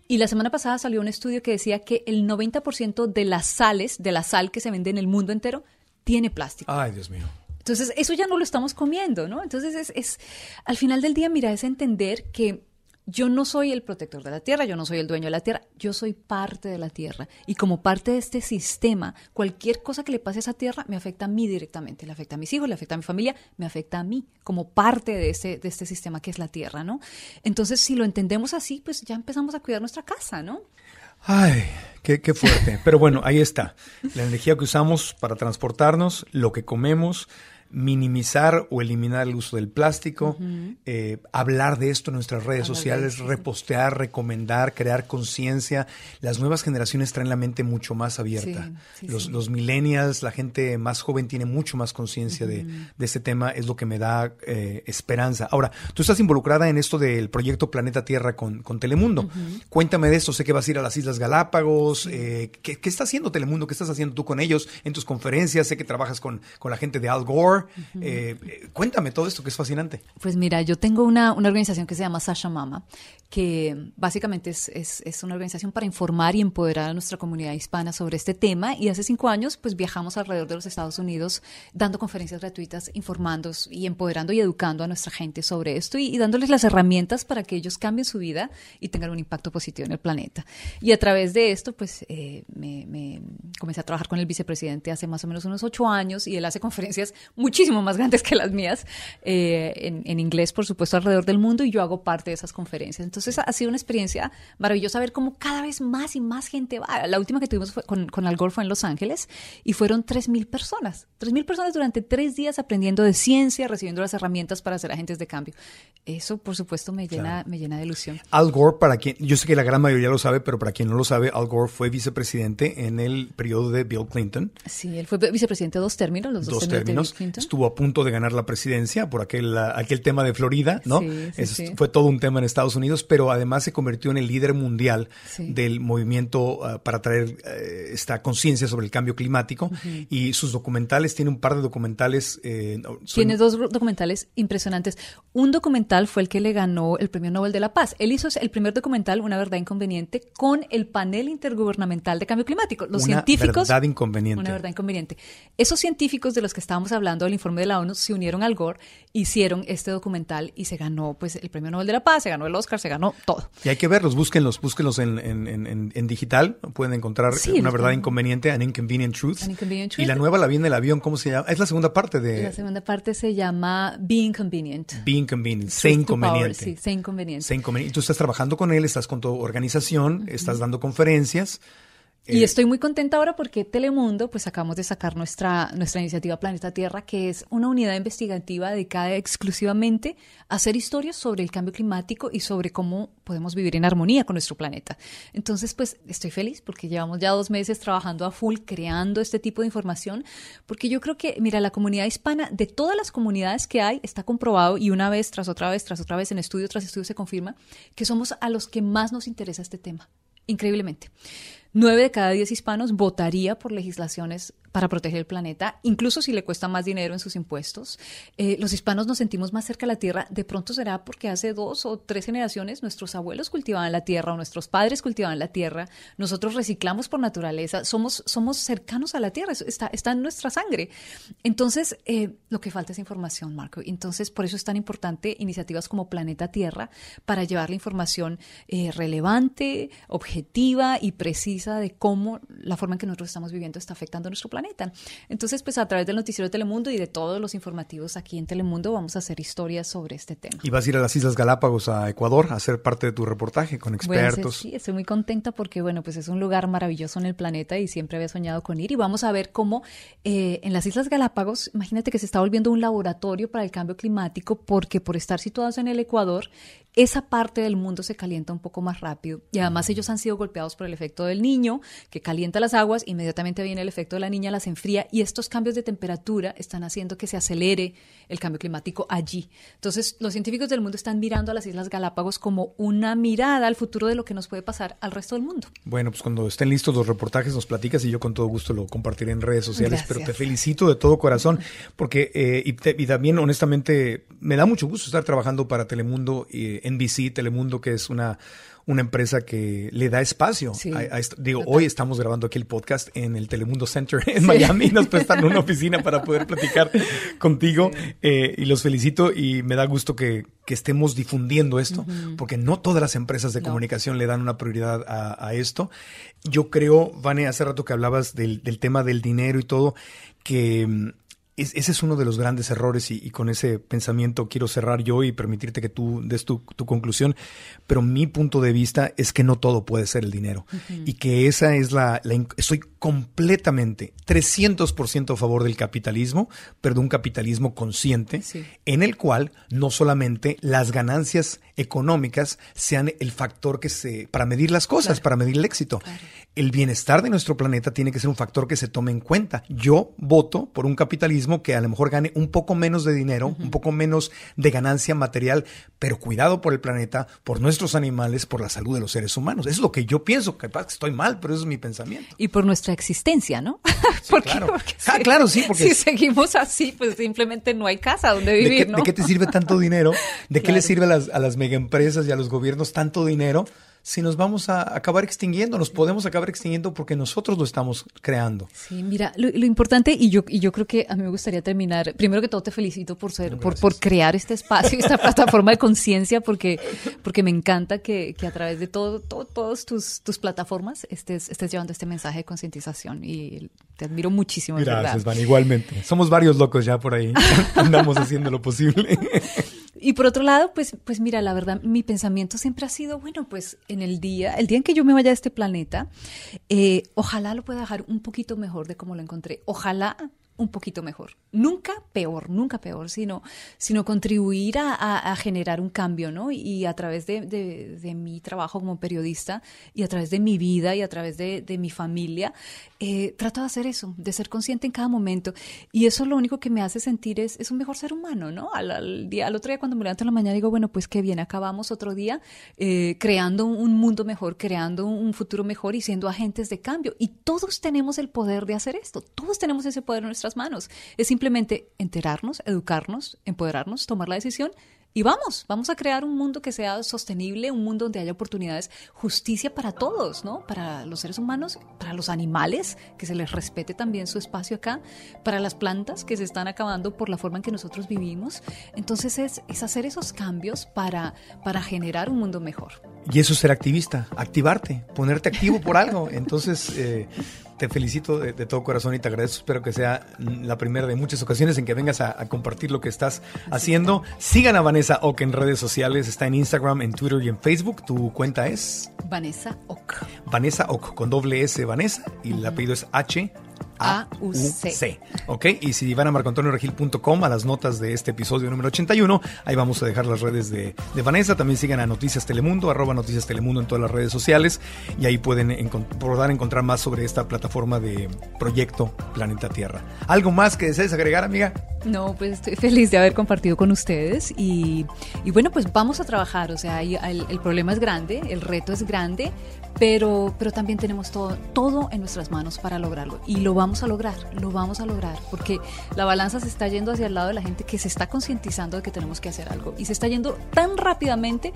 E: Y la semana pasada salió un estudio que decía que el 90% de las sales, de la sal que se vende en el mundo entero, tiene plástico.
C: Ay, Dios mío.
E: Entonces, eso ya no lo estamos comiendo, ¿no? Entonces, es, es, al final del día, mira, es entender que yo no soy el protector de la tierra, yo no soy el dueño de la tierra, yo soy parte de la tierra. Y como parte de este sistema, cualquier cosa que le pase a esa tierra me afecta a mí directamente, le afecta a mis hijos, le afecta a mi familia, me afecta a mí, como parte de este, de este sistema que es la tierra, ¿no? Entonces, si lo entendemos así, pues ya empezamos a cuidar nuestra casa, ¿no?
C: Ay, qué, qué fuerte. Pero bueno, ahí está. La energía que usamos para transportarnos, lo que comemos, minimizar o eliminar el uso del plástico, eh, hablar de esto en nuestras redes sociales, repostear, recomendar, crear conciencia. Las nuevas generaciones traen la mente mucho más abierta. los, los, millennials, la gente más joven tiene mucho más conciencia de, de, este tema, es lo que me da eh, esperanza. Ahora, tú estás involucrada en esto del proyecto Planeta Tierra con, con Telemundo. Cuéntame de esto, sé que vas a ir a las Islas Galápagos. Eh, ¿qué, ¿qué, está haciendo Telemundo? ¿Qué estás haciendo tú con ellos en tus conferencias? Sé que trabajas con, con la gente de Al Gore. Eh, cuéntame todo esto que es fascinante.
E: Pues mira, yo tengo una, organización que se llama Sasha Mama, que básicamente es, es, una organización para informar y empoderar a nuestra comunidad hispana sobre este tema. Y hace cinco años, pues viajamos alrededor de los Estados Unidos dando conferencias gratuitas, informando y empoderando y educando a nuestra gente sobre esto y, dándoles las herramientas para que ellos cambien su vida y tengan un impacto positivo en el planeta. Y a través de esto, pues eh, me, me comencé a trabajar con el vicepresidente hace más o menos unos ocho años y él hace conferencias muchísimo más grandes que las mías, eh, en, inglés, por supuesto, alrededor del mundo, y yo hago parte de esas conferencias. Entonces ha sido una experiencia maravillosa ver cómo cada vez más y más gente va. La última que tuvimos fue con, con Al Gore fue en Los Ángeles y fueron 3.000 personas. 3.000 personas durante tres días aprendiendo de ciencia, recibiendo las herramientas para ser agentes de cambio. Eso, por supuesto, me llena, me llena de ilusión.
C: Al Gore, para quien, yo sé que la gran mayoría lo sabe, pero para quien no lo sabe, Al Gore fue vicepresidente en el periodo de Bill Clinton.
E: Sí, él fue vicepresidente dos términos, los dos, términos.
C: Estuvo a punto de ganar la presidencia por aquel, aquel tema de Florida, ¿no? Fue todo un tema en Estados Unidos, pero además se convirtió en el líder mundial del movimiento ah, para traer eh, esta conciencia sobre el cambio climático y sus documentales, tiene un par de documentales.
E: Eh, tiene dos documentales impresionantes. Un documental fue el que le ganó el Premio Nobel de la Paz. Él hizo el primer documental, Una verdad inconveniente, con el panel intergubernamental de cambio climático. Los científicos.
C: Una verdad inconveniente.
E: Una verdad inconveniente. Esos científicos de los que estábamos hablando del informe de la ONU se unieron al Gore, hicieron este documental y se ganó pues el Premio Nobel de la Paz, se ganó el Oscar, se ganó todo.
C: Y hay que verlos, búsquenlos, búsquenlos en, en, en, digital, pueden encontrar una verdad inconveniente, An Inconvenient Truth. Y la nueva la viene el avión, ¿cómo se llama? Es la segunda parte de...
E: La segunda parte se llama Be Inconvenient.
C: Be Inconvenient, sé inconveniente.
E: sí, sé inconveniente.
C: Y tú estás trabajando con él, estás con tu organización, estás dando conferencias.
E: Y eh, estoy muy contenta ahora porque Telemundo, pues acabamos de sacar nuestra, nuestra iniciativa Planeta Tierra, que es una unidad investigativa dedicada exclusivamente a hacer historias sobre el cambio climático y sobre cómo podemos vivir en armonía con nuestro planeta. Entonces, pues estoy feliz porque llevamos ya dos meses trabajando a full, creando este tipo de información, porque yo creo que, mira, la comunidad hispana, de todas las comunidades que hay, está comprobado y una vez tras otra vez, tras otra vez, en estudio tras estudio se confirma que somos a los que más nos interesa este tema, increíblemente. Nueve de cada diez hispanos votaría por legislaciones para proteger el planeta, incluso si le cuesta más dinero en sus impuestos. Eh, los hispanos nos sentimos más cerca de la tierra. De pronto será porque hace dos o tres generaciones nuestros abuelos cultivaban la tierra o nuestros padres cultivaban la tierra. Nosotros reciclamos por naturaleza. Somos, somos cercanos a la tierra. Está, está en nuestra sangre. Entonces, eh, lo que falta es información, Marco. Entonces, por eso es tan importante iniciativas como Planeta Tierra para llevar la información eh, relevante, objetiva y precisa de cómo la forma en que nosotros estamos viviendo está afectando a nuestro planeta. Entonces, pues a través del noticiero de Telemundo y de todos los informativos aquí en Telemundo vamos a hacer historias sobre este tema.
C: Y vas a ir a las Islas Galápagos, a Ecuador, a hacer parte de tu reportaje con expertos.
E: sí, estoy muy contenta porque, bueno, pues es un lugar maravilloso en el planeta y siempre había soñado con ir. Y vamos a ver cómo eh, en las Islas Galápagos, imagínate que se está volviendo un laboratorio para el cambio climático porque por estar situados en el Ecuador, esa parte del mundo se calienta un poco más rápido. Y además ellos han sido golpeados por el efecto del niño, que calienta las aguas, inmediatamente viene el efecto de la niña, las enfría, y estos cambios de temperatura están haciendo que se acelere el cambio climático allí. Entonces, los científicos del mundo están mirando a las Islas Galápagos como una mirada al futuro de lo que nos puede pasar al resto del mundo.
C: Bueno, pues cuando estén listos los reportajes nos platicas y yo con todo gusto lo compartiré en redes sociales, pero te felicito de todo corazón, porque, eh, y, también honestamente, me da mucho gusto estar trabajando para Telemundo. y NBC, Telemundo, que es una, una empresa que le da espacio. digo, hoy estamos grabando aquí el podcast en el Telemundo Center *laughs* en Miami. Nos prestan una *laughs* oficina para poder platicar contigo eh, y los felicito y me da gusto que, estemos difundiendo esto, porque no todas las empresas de comunicación le dan una prioridad a, esto. Yo creo, Vane, hace rato que hablabas del, del tema del dinero y todo, que mm, ese es uno de los grandes errores y, con ese pensamiento quiero cerrar yo y permitirte que tú des tu, conclusión, pero mi punto de vista es que no todo puede ser el dinero y que esa es la, estoy completamente 300% a favor del capitalismo, pero de un capitalismo consciente en el cual no solamente las ganancias económicas sean el factor que se para medir las cosas, para medir el éxito. El bienestar de nuestro planeta tiene que ser un factor que se tome en cuenta. Yo voto por un capitalismo que a lo mejor gane un poco menos de dinero, un poco menos de ganancia material, pero cuidado por el planeta, por nuestros animales, por la salud de los seres humanos. Eso es lo que yo pienso, que estoy mal, pero eso es mi pensamiento.
E: Y por nuestra existencia, ¿no? *laughs*
C: claro. ah, claro, sí, porque
E: si seguimos así, pues simplemente no hay casa donde vivir,
C: ¿De
E: qué,
C: ¿de qué te sirve tanto dinero? ¿De qué le sirve a las, a las megaempresas y a los gobiernos tanto dinero? Si nos vamos a acabar extinguiendo, nos podemos acabar extinguiendo porque nosotros lo estamos creando.
E: Sí, mira, lo, importante, y yo, y yo creo que a mí me gustaría terminar, primero que todo te felicito por ser, por, por, crear este espacio, *laughs* esta plataforma de conciencia, porque, porque me encanta que, que a través de todo, todo todas tus, tus plataformas estés, estés llevando este mensaje de concientización y te admiro muchísimo.
C: Gracias, Van, igualmente. Somos varios locos ya por ahí, *laughs* andamos haciendo lo posible. *laughs*
E: Y por otro lado, pues, pues mira, la verdad, mi pensamiento siempre ha sido, bueno, pues en el día, el día en que yo me vaya a este planeta, eh, ojalá lo pueda dejar un poquito mejor de como lo encontré. Ojalá un poquito mejor. Nunca peor, nunca peor, sino, sino contribuir a, generar un cambio, ¿no? Y a través de, mi trabajo como periodista y a través de mi vida y a través de, mi familia, eh, trato de hacer eso, de ser consciente en cada momento. Y eso lo único que me hace sentir es, es un mejor ser humano, ¿no? Al, día, al otro día cuando me levanto en la mañana digo, bueno, pues qué bien, acabamos otro día eh, creando un mundo mejor, creando un futuro mejor y siendo agentes de cambio. Y todos tenemos el poder de hacer esto, todos tenemos ese poder en nuestras manos. Es simplemente enterarnos, educarnos, empoderarnos, tomar la decisión y vamos, vamos a crear un mundo que sea sostenible, un mundo donde haya oportunidades, justicia para todos, ¿no? Para los seres humanos, para los animales, que se les respete también su espacio acá, para las plantas que se están acabando por la forma en que nosotros vivimos. Entonces es, es hacer esos cambios para, para generar un mundo mejor.
C: Y eso es ser activista, activarte, ponerte activo por algo. Entonces, eh, te felicito de, todo corazón y te agradezco. Espero que sea la primera de muchas ocasiones en que vengas a, compartir lo que estás haciendo. Sigan a Vanessa Ock en redes sociales. Está en Instagram, en Twitter y en Facebook. Tu cuenta es
E: Vanessa Ock.
C: Vanessa Ock con doble S Vanessa y el apellido es H
E: A-U-C.
C: ¿Ok? Y si van a marcoantonioregil.com a las notas de este episodio número 81, ahí vamos a dejar las redes de, de Vanessa. También sigan a Noticias Telemundo, arroba Noticias Telemundo en todas las redes sociales. Y ahí pueden poder encontrar más sobre esta plataforma de proyecto Planeta Tierra. ¿Algo más que desees agregar, amiga?
E: No, pues estoy feliz de haber compartido con ustedes. Y, y bueno, pues vamos a trabajar. O sea, el, el problema es grande, el reto es grande, pero, pero también tenemos todo, todo en nuestras manos para lograrlo. Y lo vamos a lograr, lo vamos a lograr, porque la balanza se está yendo hacia el lado de la gente que se está concientizando de que tenemos que hacer algo. Y se está yendo tan rápidamente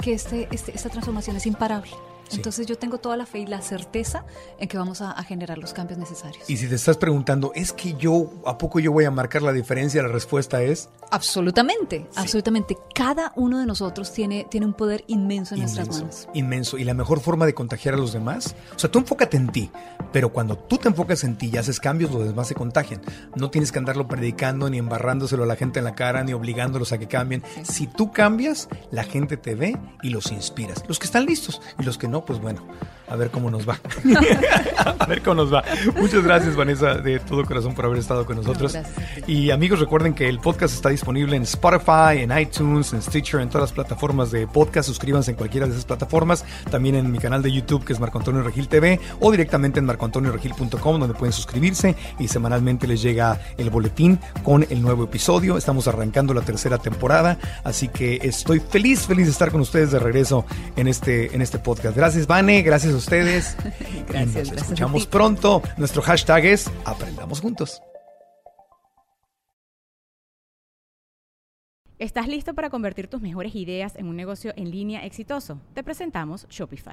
E: que este, este esta transformación es imparable. Entonces yo tengo toda la fe y la certeza en que vamos a, a, generar los cambios necesarios.
C: Y si te estás preguntando, ¿es que yo, a poco yo voy a marcar la diferencia? La respuesta es...
E: Absolutamente, sí. absolutamente. Cada uno de nosotros tiene, tiene un poder inmenso en
C: inmenso,
E: nuestras manos.
C: Inmenso. Y la mejor forma de contagiar a los demás, o sea, tú enfócate en ti, pero cuando tú te enfocas en ti y haces cambios, los demás se contagian. No tienes que andarlo predicando, ni embarrándoselo a la gente en la cara, ni obligándolos a que cambien. Sí. Si tú cambias, la gente te ve y los inspiras. Los que están listos y los que no, pues bueno, a ver cómo nos va. *laughs* a ver cómo nos va. Muchas gracias, Vanessa, de todo corazón por haber estado con nosotros. No, y amigos, recuerden que el podcast está disponible en Spotify, en iTunes, en Stitcher, en todas las plataformas de podcast. Suscríbanse en cualquiera de esas plataformas. También en mi canal de YouTube, que es Marco Antonio Regil TV, o directamente en marcoantonioregil.com, donde pueden suscribirse y semanalmente les llega el boletín con el nuevo episodio. Estamos arrancando la tercera temporada, así que estoy feliz, feliz de estar con ustedes de regreso en este, en este podcast. Gracias, Vane, gracias a ustedes. *laughs*
E: gracias,
C: y nos
E: gracias
C: escuchamos pronto. Nuestro hashtag es Aprendamos Juntos.
B: ¿Estás listo para convertir tus mejores ideas en un negocio en línea exitoso? Te presentamos Shopify.